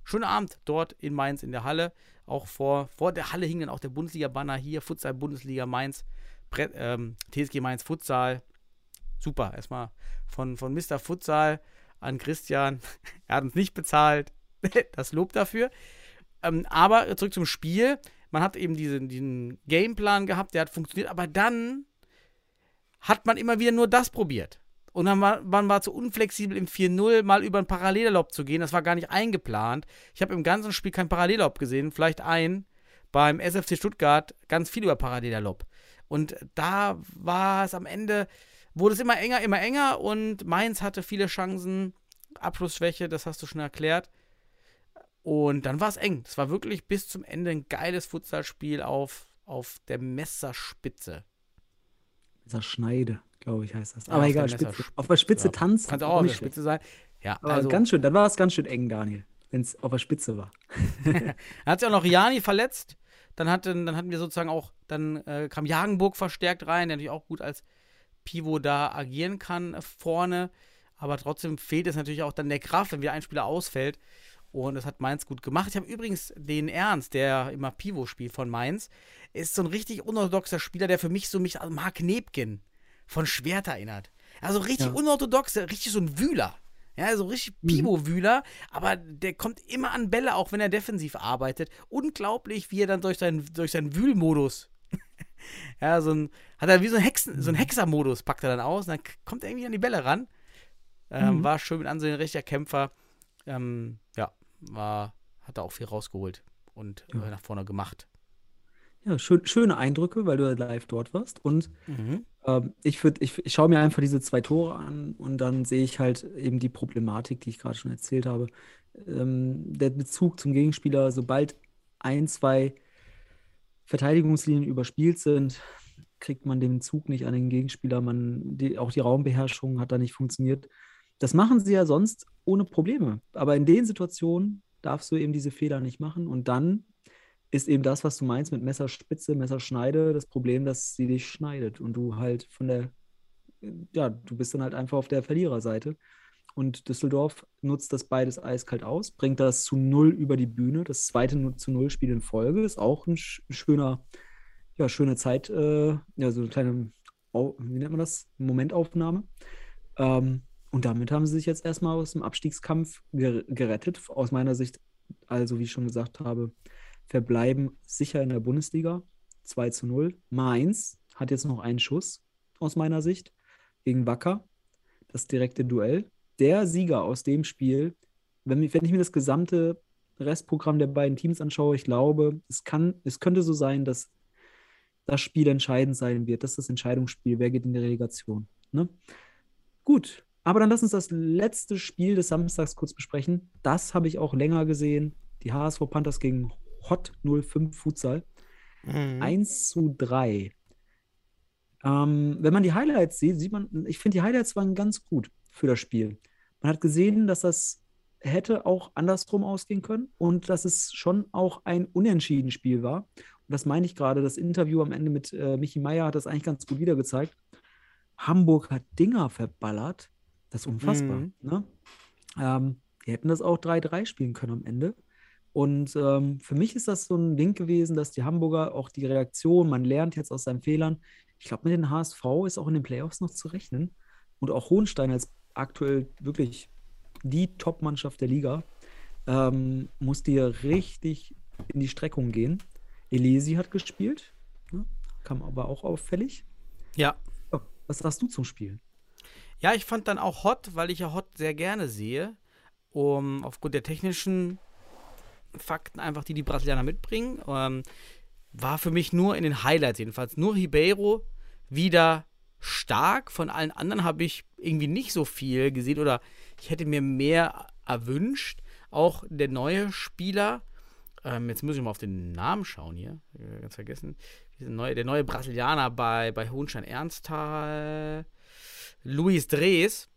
schöner Abend dort in Mainz in der Halle. Auch vor, vor der Halle hing dann auch der Bundesliga-Banner hier, Futsal Bundesliga Mainz, Brett, ähm, TSG Mainz Futsal. Super, erstmal von, von Mr. Futsal an Christian. [LAUGHS] er hat uns nicht bezahlt. [LAUGHS] das Lob dafür. Ähm, aber zurück zum Spiel. Man hat eben diesen, diesen Gameplan gehabt, der hat funktioniert, aber dann hat man immer wieder nur das probiert. Und dann war man war zu unflexibel im 4-0 mal über ein Parallellob zu gehen. Das war gar nicht eingeplant. Ich habe im ganzen Spiel kein Parallellob gesehen, vielleicht ein. Beim SFC Stuttgart ganz viel über Parallellob. Und da war es am Ende, wurde es immer enger, immer enger und Mainz hatte viele Chancen. Abschlussschwäche, das hast du schon erklärt. Und dann war es eng. Es war wirklich bis zum Ende ein geiles Futsalspiel auf, auf der Messerspitze. Messerschneide glaube ich, heißt das. Aber egal, Spitze. auf der Spitze ja. tanzen. Kann auch auf der Spitze sein. Ja, Aber also. ganz schön, dann war es ganz schön eng, Daniel, wenn es auf der Spitze war. [LAUGHS] dann hat sich auch noch Jani verletzt. Dann hatten, dann hatten wir sozusagen auch, dann äh, kam Jagenburg verstärkt rein, der natürlich auch gut als Pivot da agieren kann äh, vorne. Aber trotzdem fehlt es natürlich auch dann der Kraft, wenn wieder ein Spieler ausfällt. Und das hat Mainz gut gemacht. Ich habe übrigens den Ernst, der immer Pivot spielt von Mainz, ist so ein richtig unorthodoxer Spieler, der für mich so mich an Mark Nebken von Schwert erinnert. Also richtig ja. unorthodox, richtig so ein Wühler. Ja, so richtig Mhm. Pivo-Wühler, aber der kommt immer an Bälle, auch wenn er defensiv arbeitet. Unglaublich, wie er dann durch seinen, durch seinen Wühlmodus, [LAUGHS] ja, so ein, hat er wie so ein Hexen, so ein Hexer-Modus, packt er dann aus, und dann kommt er irgendwie an die Bälle ran. Ähm, Mhm. War schön mit Ansehen, richtiger Kämpfer. Ähm, ja, war, hat er auch viel rausgeholt und Ja. äh, nach vorne gemacht. Ja, schön, schöne Eindrücke, weil du ja live dort warst. Und Mhm. Ähm, ich, würd, ich, ich schaue mir einfach diese zwei Tore an und dann sehe ich halt eben die Problematik, die ich gerade schon erzählt habe. Ähm, der Bezug zum Gegenspieler, sobald ein, zwei Verteidigungslinien überspielt sind, kriegt man den Zug nicht an den Gegenspieler. Man, die, auch die Raumbeherrschung hat da nicht funktioniert. Das machen sie ja sonst ohne Probleme. Aber in den Situationen darfst du eben diese Fehler nicht machen. Und dann ist eben das, was du meinst mit Messerspitze, Messerschneide, das Problem, dass sie dich schneidet und du halt von der, ja, du bist dann halt einfach auf der Verliererseite. Und Düsseldorf nutzt das beides eiskalt aus, bringt das zu null über die Bühne. Das zweite zu null Spiel in Folge ist auch ein sch schöner, ja, schöne Zeit, äh, ja, so eine kleine, wie nennt man das? Momentaufnahme. Ähm, und damit haben sie sich jetzt erstmal aus dem Abstiegskampf ger gerettet. Aus meiner Sicht, also wie ich schon gesagt habe, verbleiben sicher in der Bundesliga. 2 zu 0. Mainz hat jetzt noch einen Schuss aus meiner Sicht gegen Wacker. Das direkte Duell. Der Sieger aus dem Spiel, wenn, mi- wenn ich mir das gesamte Restprogramm der beiden Teams anschaue, ich glaube, es kann, es könnte so sein, dass das Spiel entscheidend sein wird. Das ist das Entscheidungsspiel. Wer geht in die Relegation? Ne? Gut, aber dann lass uns das letzte Spiel des Samstags kurz besprechen. Das habe ich auch länger gesehen. Die HSV Panthers gegen Hot 05 Futsal. Mhm. 1 zu 3. Ähm, wenn man die Highlights sieht, sieht man, ich finde, die Highlights waren ganz gut für das Spiel. Man hat gesehen, dass das hätte auch andersrum ausgehen können und dass es schon auch ein unentschieden Spiel war. Und das meine ich gerade, das Interview am Ende mit äh, Michi Meier hat das eigentlich ganz gut wiedergezeigt. Hamburg hat Dinger verballert. Das ist unfassbar. Mhm. Ne? Ähm, die hätten das auch 3-3 spielen können am Ende. Und ähm, für mich ist das so ein Ding gewesen, dass die Hamburger auch die Reaktion, man lernt jetzt aus seinen Fehlern. Ich glaube, mit den HSV ist auch in den Playoffs noch zu rechnen. Und auch Hohenstein als aktuell wirklich die Top-Mannschaft der Liga ähm, musste hier richtig in die Streckung gehen. Elesi hat gespielt, ne? kam aber auch auffällig. Ja. Ja, was sagst du zum Spiel? Ja, ich fand dann auch Hot, weil ich ja Hot sehr gerne sehe, um aufgrund der technischen Fakten einfach, die die Brasilianer mitbringen, ähm, war für mich nur in den Highlights jedenfalls nur Ribeiro wieder stark. Von allen anderen habe ich irgendwie nicht so viel gesehen oder ich hätte mir mehr erwünscht. Auch der neue Spieler, ähm, jetzt muss ich mal auf den Namen schauen hier, ganz vergessen. Dieser neue, der neue Brasilianer bei, bei Hohenstein Ernsthal, Luis Drees.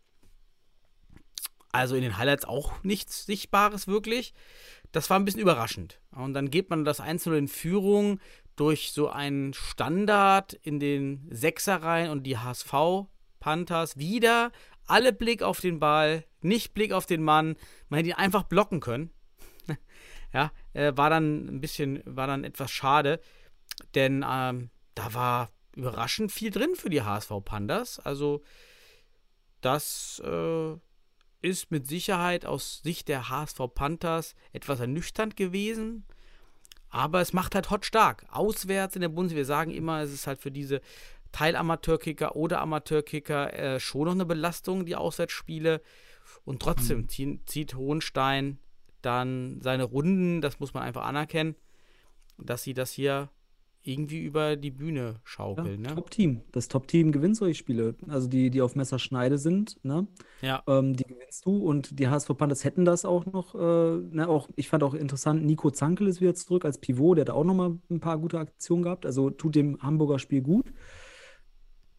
Also in den Highlights auch nichts Sichtbares wirklich. Das war ein bisschen überraschend. Und dann geht man das Einzelne in Führung durch so einen Standard in den Sechser rein und die HSV Panthers wieder alle Blick auf den Ball, nicht Blick auf den Mann. Man hätte ihn einfach blocken können. [LAUGHS] ja, äh, war dann ein bisschen, war dann etwas schade, denn ähm, da war überraschend viel drin für die HSV Panthers. Also das äh, ist mit Sicherheit aus Sicht der HSV Panthers etwas ernüchternd gewesen. Aber es macht halt Hot stark. Auswärts in der Bundesliga, wir sagen immer, es ist halt für diese Teilamateurkicker oder Amateurkicker äh, schon noch eine Belastung, die Auswärtsspiele. Und trotzdem Mhm. zie- zieht Hohenstein dann seine Runden, das muss man einfach anerkennen, dass sie das hier irgendwie über die Bühne Ja, schaukeln. ne? Top-Team. Das Top-Team gewinnt solche Spiele. Also die, die auf Messerschneide sind, ne? Ja. Ähm, die gewinnst du und die HSV Panthers hätten das auch noch. Äh, ne, auch, ich fand auch interessant, Nico Zankel ist wieder zurück als Pivot, der hat auch noch mal ein paar gute Aktionen gehabt. Also tut dem Hamburger Spiel gut.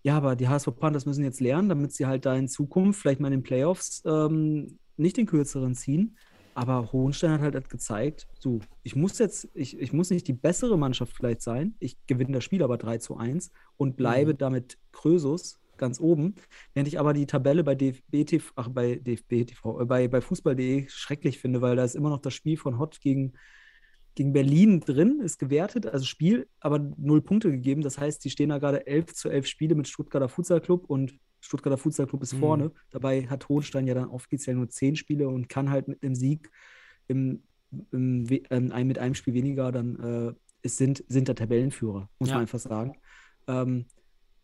Ja, aber die HSV Panthers müssen jetzt lernen, damit sie halt da in Zukunft vielleicht mal in den Playoffs ähm, nicht den kürzeren ziehen. Aber Hohenstein hat halt gezeigt, so, ich muss jetzt, ich, ich muss nicht die bessere Mannschaft vielleicht sein. Ich gewinne das Spiel aber 3 zu 1 und bleibe damit Krösus ganz oben. Während ich aber die Tabelle bei DFB TV, ach, bei DFB TV, äh, bei, bei Fußball.de schrecklich finde, weil da ist immer noch das Spiel von Hott gegen, gegen Berlin drin, ist gewertet, also Spiel, aber null Punkte gegeben. Das heißt, die stehen da gerade 11 zu 11 Spiele mit Stuttgarter Futsal Club und Stuttgarter Futsal Club ist Mhm. vorne. Dabei hat Hohenstein ja dann offiziell nur zehn Spiele und kann halt mit einem Sieg im, im, We- ähm, mit einem Spiel weniger dann äh, es sind, sind der Tabellenführer, muss Ja. man einfach sagen. Ähm,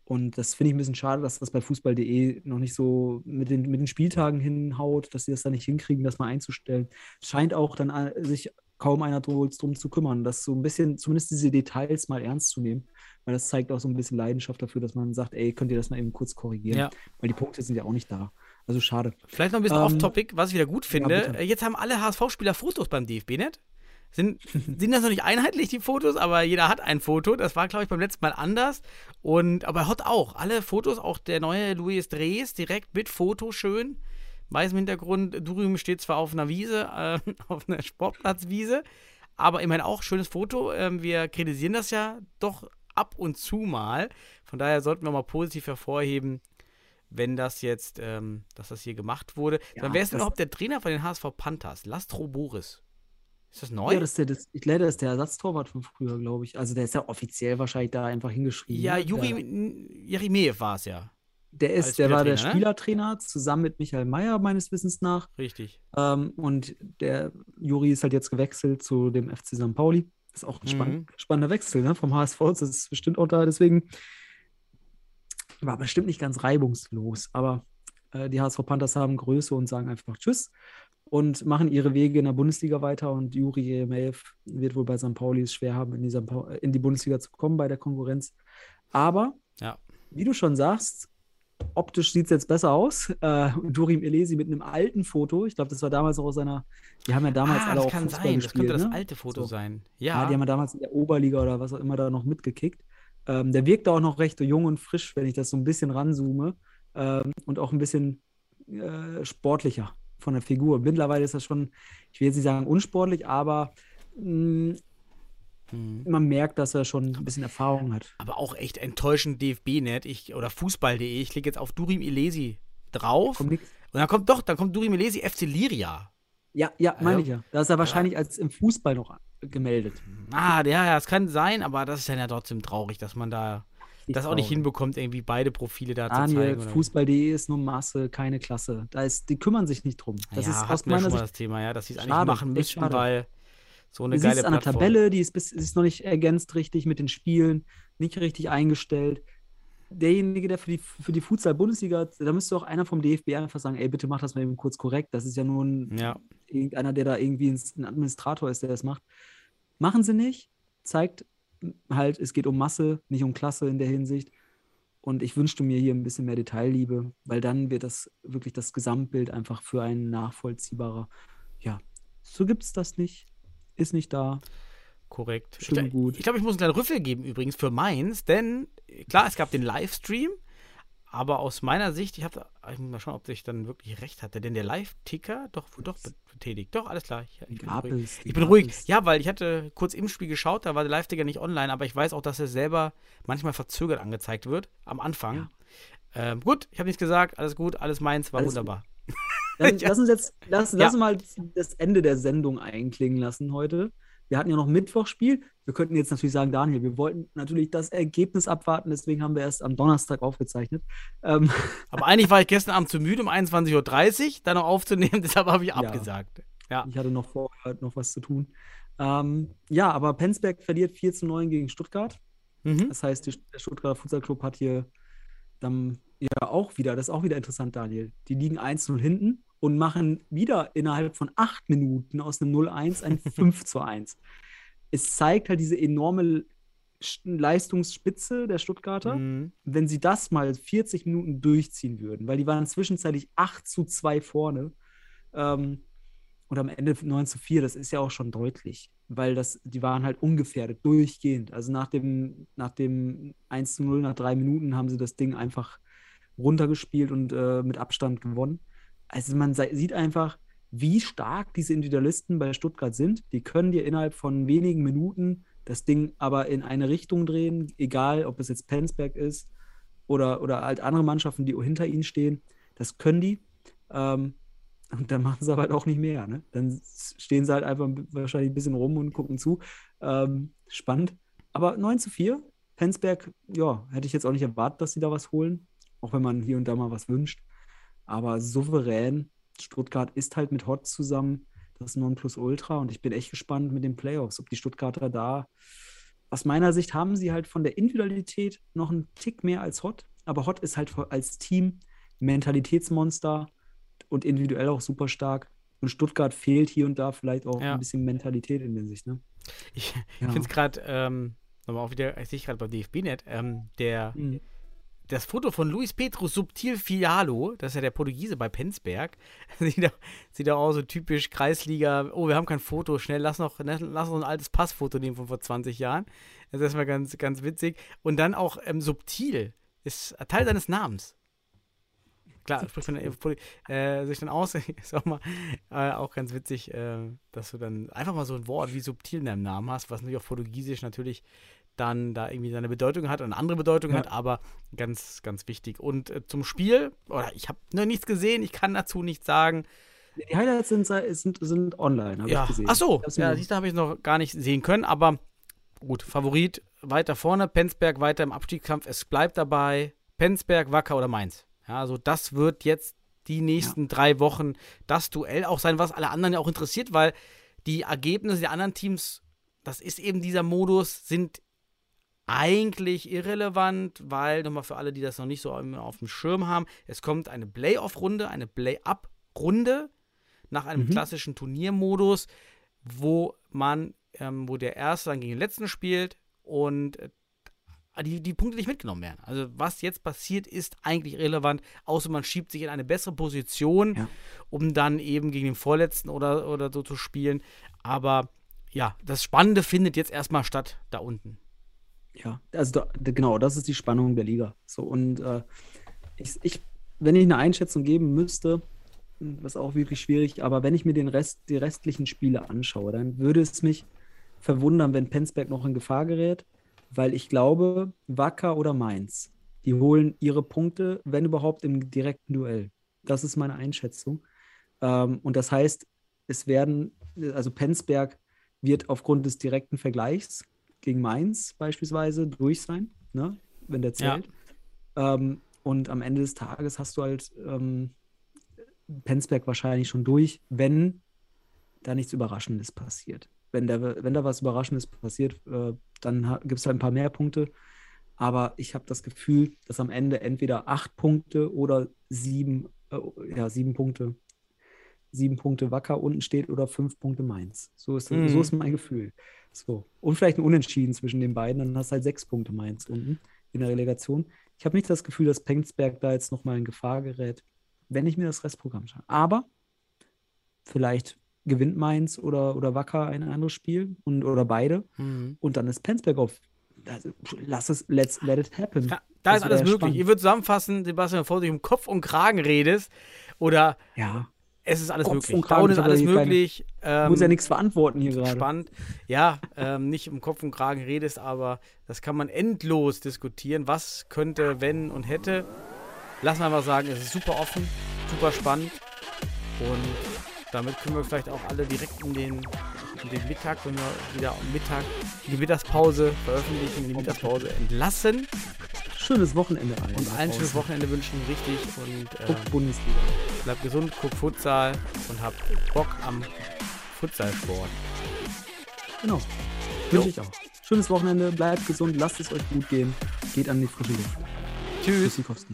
und das finde ich ein bisschen schade, dass das bei Fußball.de noch nicht so mit den, mit den Spieltagen hinhaut, dass sie das da nicht hinkriegen, das mal einzustellen. Scheint auch dann äh, sich kaum einer drum, zu kümmern, das so ein bisschen, zumindest diese Details mal ernst zu nehmen, weil das zeigt auch so ein bisschen Leidenschaft dafür, dass man sagt, ey, könnt ihr das mal eben kurz korrigieren? Ja. Weil die Punkte sind ja auch nicht da. Also schade. Vielleicht noch ein bisschen Ähm, off-topic, was ich wieder gut finde. Äh, Jetzt haben alle HSV-Spieler Fotos beim DFB, nicht? Sind, sind das noch nicht einheitlich, die Fotos, aber jeder hat ein Foto. Das war, glaube ich, beim letzten Mal anders. Und, aber Hot auch. Alle Fotos, auch der neue Luis Drees, direkt mit Foto schön. Weißem Hintergrund. Durum steht zwar auf einer Wiese, äh, [LAUGHS] auf einer Sportplatzwiese, aber immerhin auch schönes Foto. Ähm, wir kritisieren das ja doch ab und zu mal. Von daher sollten wir mal positiv hervorheben, wenn das jetzt, ähm, dass das hier gemacht wurde. Ja, Dann wer ist denn das- überhaupt der Trainer von den HSV Panthers? Lastro Boris. Ist das neu? Ja, das ist der, das, ich leider ist der Ersatztorwart von früher, glaube ich. Also der ist ja offiziell wahrscheinlich da einfach hingeschrieben. ja, ne? Juri Der, Jerimeev war es ja. Der als ist, der war der Spielertrainer, ne? Zusammen mit Michael Mayer, meines Wissens nach. Richtig. Ähm, und der Juri ist halt jetzt gewechselt zu dem FC St. Pauli. ist auch ein spann Mhm. spannender Wechsel, ne? Vom HSV. Das ist bestimmt auch da. Deswegen war bestimmt nicht ganz reibungslos. Aber äh, die HSV Panthers haben Größe und sagen einfach Tschüss und machen ihre Wege in der Bundesliga weiter. Und Juri Jeremejew wird wohl bei St. Pauli es schwer haben, in die, in die Bundesliga zu kommen bei der Konkurrenz. Aber, Ja. wie du schon sagst, optisch sieht es jetzt besser aus. Äh, Durim Elesi mit einem alten Foto. Ich glaube, das war damals auch aus seiner. Die haben ja damals ah, alle das auch kann Fußball sein. Das gespielt, könnte das ne? alte Foto So. sein. Ja, Ja. die haben ja damals in der Oberliga oder was auch immer da noch mitgekickt. Ähm, der wirkt auch noch recht jung und frisch, wenn ich das so ein bisschen ranzoome. Ähm, und auch ein bisschen äh, sportlicher von der Figur. Mittlerweile ist das schon, ich will jetzt nicht sagen unsportlich, aber mh, Hm. Man merkt, dass er schon ein bisschen Erfahrung hat. Aber auch echt enttäuschend DFB-Net ich, oder Fußball.de. Ich klicke jetzt auf Durim Ilesi drauf. Und dann kommt doch, dann kommt Durim Ilesi FC Liria. Ja, ja, meine Ja. ich ja. Da ist er wahrscheinlich als im Fußball noch gemeldet. Ah, ja, ja, es kann sein, aber das ist dann ja trotzdem traurig, dass man da das auch nicht traurig. hinbekommt, irgendwie beide Profile da zu Daniel, zeigen. oder- Fußball.de ist nur Masse, keine Klasse. Da ist, die kümmern sich nicht drum. Das ja, ist aus meiner schon mal Sicht das Thema, ja, dass sie es eigentlich machen schade. weil so eine Du geile siehst es an der. Tabelle, die ist, bis, ist noch nicht ergänzt richtig mit den Spielen, nicht richtig eingestellt. Derjenige, der für die, für die Futsal-Bundesliga, da müsste auch einer vom DFB einfach sagen, ey, bitte mach das mal eben kurz korrekt. Das ist ja nur ein, Ja, irgendeiner, der da irgendwie ein ein Administrator ist, der das macht. Machen sie nicht, zeigt halt, es geht um Masse, nicht um Klasse in der Hinsicht. Und ich wünschte mir hier ein bisschen mehr Detailliebe, weil dann wird das wirklich das Gesamtbild einfach für einen nachvollziehbarer. Ja, so gibt es das nicht, ist nicht da. korrekt. Schön ich gl- gut. Ich glaube, ich muss einen kleinen Rüffel geben übrigens für Mainz, denn klar, es gab den Livestream, aber aus meiner Sicht, ich habe, ich muss mal schauen, ob ich dann wirklich recht hatte, denn der Live-Ticker, doch, doch betätigt. Doch, alles klar. Ich, ich bin ruhig. Ich bin ruhig. Ja, weil ich hatte kurz im Spiel geschaut, da war der Live-Ticker nicht online, aber ich weiß auch, dass er selber manchmal verzögert angezeigt wird am Anfang. Ähm, gut, ich habe nichts gesagt, alles gut, alles meins, war Alles wunderbar. [LAUGHS] Dann, Ja. Lass uns jetzt, lass, Ja. lass uns mal das Ende der Sendung einklingen lassen heute. Wir hatten ja noch Mittwochspiel. Wir könnten jetzt natürlich sagen, Daniel, wir wollten natürlich das Ergebnis abwarten, deswegen haben wir erst am Donnerstag aufgezeichnet. Ähm, [LAUGHS] Aber eigentlich war ich gestern Abend zu müde, um 21.30 Uhr da noch aufzunehmen, [LAUGHS] deshalb habe ich Ja. abgesagt. Ja. ich hatte noch vorher noch was zu tun. Ähm, ja, aber Penzberg verliert 4 zu 9 gegen Stuttgart. Mhm. Das heißt, die, der Stuttgarter Futsal Club hat hier dann ja auch wieder, das ist auch wieder interessant, Daniel. Die liegen 1-0 hinten und machen wieder innerhalb von acht Minuten aus einem 0-1 ein [LAUGHS] 5 zu 1. Es zeigt halt diese enorme Leistungsspitze der Stuttgarter, Mhm. wenn sie das mal 40 Minuten durchziehen würden, weil die waren zwischenzeitlich 8 zu 2 vorne. Ähm, und am Ende 9 zu 4, das ist ja auch schon deutlich, weil das, die waren halt ungefährdet, durchgehend. Also nach dem, nach dem 1 zu 0, nach drei Minuten haben sie das Ding einfach runtergespielt und äh, mit Abstand gewonnen. Also man sieht einfach, wie stark diese Individualisten bei Stuttgart sind. Die können dir innerhalb von wenigen Minuten das Ding aber in eine Richtung drehen, egal ob es jetzt Penzberg ist oder, oder halt andere Mannschaften, die hinter ihnen stehen. Das können die. Ähm, und dann machen sie aber halt auch nicht mehr. Ne? Dann stehen sie halt einfach wahrscheinlich ein bisschen rum und gucken zu. Ähm, spannend. Aber 9 zu 4. Penzberg, ja, hätte ich jetzt auch nicht erwartet, dass sie da was holen. auch wenn man hier und da mal was wünscht. Aber souverän, Stuttgart ist halt mit Hott zusammen das Nonplusultra und ich bin echt gespannt mit den Playoffs, ob die Stuttgarter da, aus meiner Sicht haben sie halt von der Individualität noch einen Tick mehr als Hott, aber Hott ist halt als Team Mentalitätsmonster und individuell auch super stark. Und Stuttgart fehlt hier und da vielleicht auch Ja. ein bisschen Mentalität in der Sicht. Ne? Ich, Ja. finde es gerade, ähm, nochmal auch wieder, ich sehe gerade bei DFB-Net, ähm, der, Mhm. Das Foto von Luis Petrus Subtil Fialo, das ist ja der Portugiese bei Penzberg, [LAUGHS] sieht auch, sieht auch so typisch Kreisliga, oh, wir haben kein Foto, schnell, lass noch, lass lass noch ein altes Passfoto nehmen von vor 20 Jahren. Das ist erstmal ganz, ganz witzig. Und dann auch ähm, Subtil ist Teil seines Namens. Klar, spricht man äh, sich dann aus, [LAUGHS] ist auch mal äh, auch ganz witzig, äh, dass du dann einfach mal so ein Wort wie subtil in deinem Namen hast, was natürlich auf Portugiesisch natürlich dann da irgendwie seine Bedeutung hat, eine andere Bedeutung Ja. hat, aber ganz, ganz wichtig. Und äh, zum Spiel, oder ich habe noch nichts gesehen, ich kann dazu nichts sagen. Die Highlights sind, sind, sind online, habe Ja, ich gesehen. ach so, ja, du, habe ich noch gar nicht sehen können, aber gut, Favorit weiter vorne, Penzberg weiter im Abstiegskampf, es bleibt dabei, Penzberg, Wacker oder Mainz. Ja, also das wird jetzt die nächsten drei Wochen das Duell auch sein, was alle anderen ja auch interessiert, weil die Ergebnisse der anderen Teams, das ist eben dieser Modus, sind eigentlich irrelevant, weil nochmal für alle, die das noch nicht so auf dem Schirm haben, es kommt eine Playoff-Runde, eine Play-Up-Runde nach einem Mhm. klassischen Turniermodus, wo man, ähm, wo der Erste dann gegen den Letzten spielt und äh, die, die Punkte nicht mitgenommen werden. Also was jetzt passiert, ist eigentlich irrelevant, außer man schiebt sich in eine bessere Position, Ja. um dann eben gegen den Vorletzten oder, oder so zu spielen. Aber ja, das Spannende findet jetzt erstmal statt da unten. Ja, also da, genau, das ist die Spannung der Liga. So, und äh, ich, ich, wenn ich eine Einschätzung geben müsste, was auch wirklich schwierig, aber wenn ich mir den Rest, die restlichen Spiele anschaue, dann würde es mich verwundern, wenn Penzberg noch in Gefahr gerät, weil ich glaube, Wacker oder Mainz, die holen ihre Punkte, wenn überhaupt, im direkten Duell. Das ist meine Einschätzung. Ähm, und das heißt, es werden, also Penzberg wird aufgrund des direkten Vergleichs gegen Mainz beispielsweise durch sein, ne? wenn der Ja. zählt. Ähm, und am Ende des Tages hast du halt ähm, Penzberg wahrscheinlich schon durch, wenn da nichts Überraschendes passiert. Wenn, der, wenn da was Überraschendes passiert, äh, dann gibt es halt ein paar mehr Punkte. Aber ich habe das Gefühl, dass am Ende entweder acht Punkte oder sieben, äh, ja, sieben Punkte, sieben Punkte Wacker unten steht oder fünf Punkte Mainz. So ist, Mhm. so ist mein Gefühl. So. Und vielleicht ein Unentschieden zwischen den beiden, dann hast du halt sechs Punkte Mainz unten in der Relegation. Ich habe nicht das Gefühl, dass Penzberg da jetzt nochmal in Gefahr gerät, wenn ich mir das Restprogramm schaue. Aber vielleicht gewinnt Mainz oder, oder Wacker ein anderes Spiel und, oder beide. Mhm. Und dann ist Penzberg auf. Also, lass es, let's let it happen. Da Das ist alles möglich. spannend. Ihr würdet zusammenfassen, Sebastian, bevor du dich um Kopf und Kragen redest, oder Ja, es ist alles Kopf möglich. und Da Kragen, unten ist alles möglich. Ähm, musst ja nichts verantworten hier gerade. spannend. Ja, ähm, nicht um Kopf und Kragen redest, aber das kann man endlos diskutieren. Was könnte, wenn und hätte. Lassen wir mal sagen, es ist super offen, super spannend. Und damit können wir vielleicht auch alle direkt in den, in den Mittag, wenn wir wieder am Mittag in die Mittagspause veröffentlichen, in die Mittagspause entlassen. Schönes Wochenende allen. Und allen schönes. Wochenende wünschen, richtig. Und Guckt ähm, Bundesliga. bleibt gesund, guckt Futsal und habt Bock am Futsalsport. Genau. Wünsche ich auch. Schönes Wochenende, bleibt gesund, lasst es euch gut gehen. Geht an die frische Luft. Tschüss. Tschüss.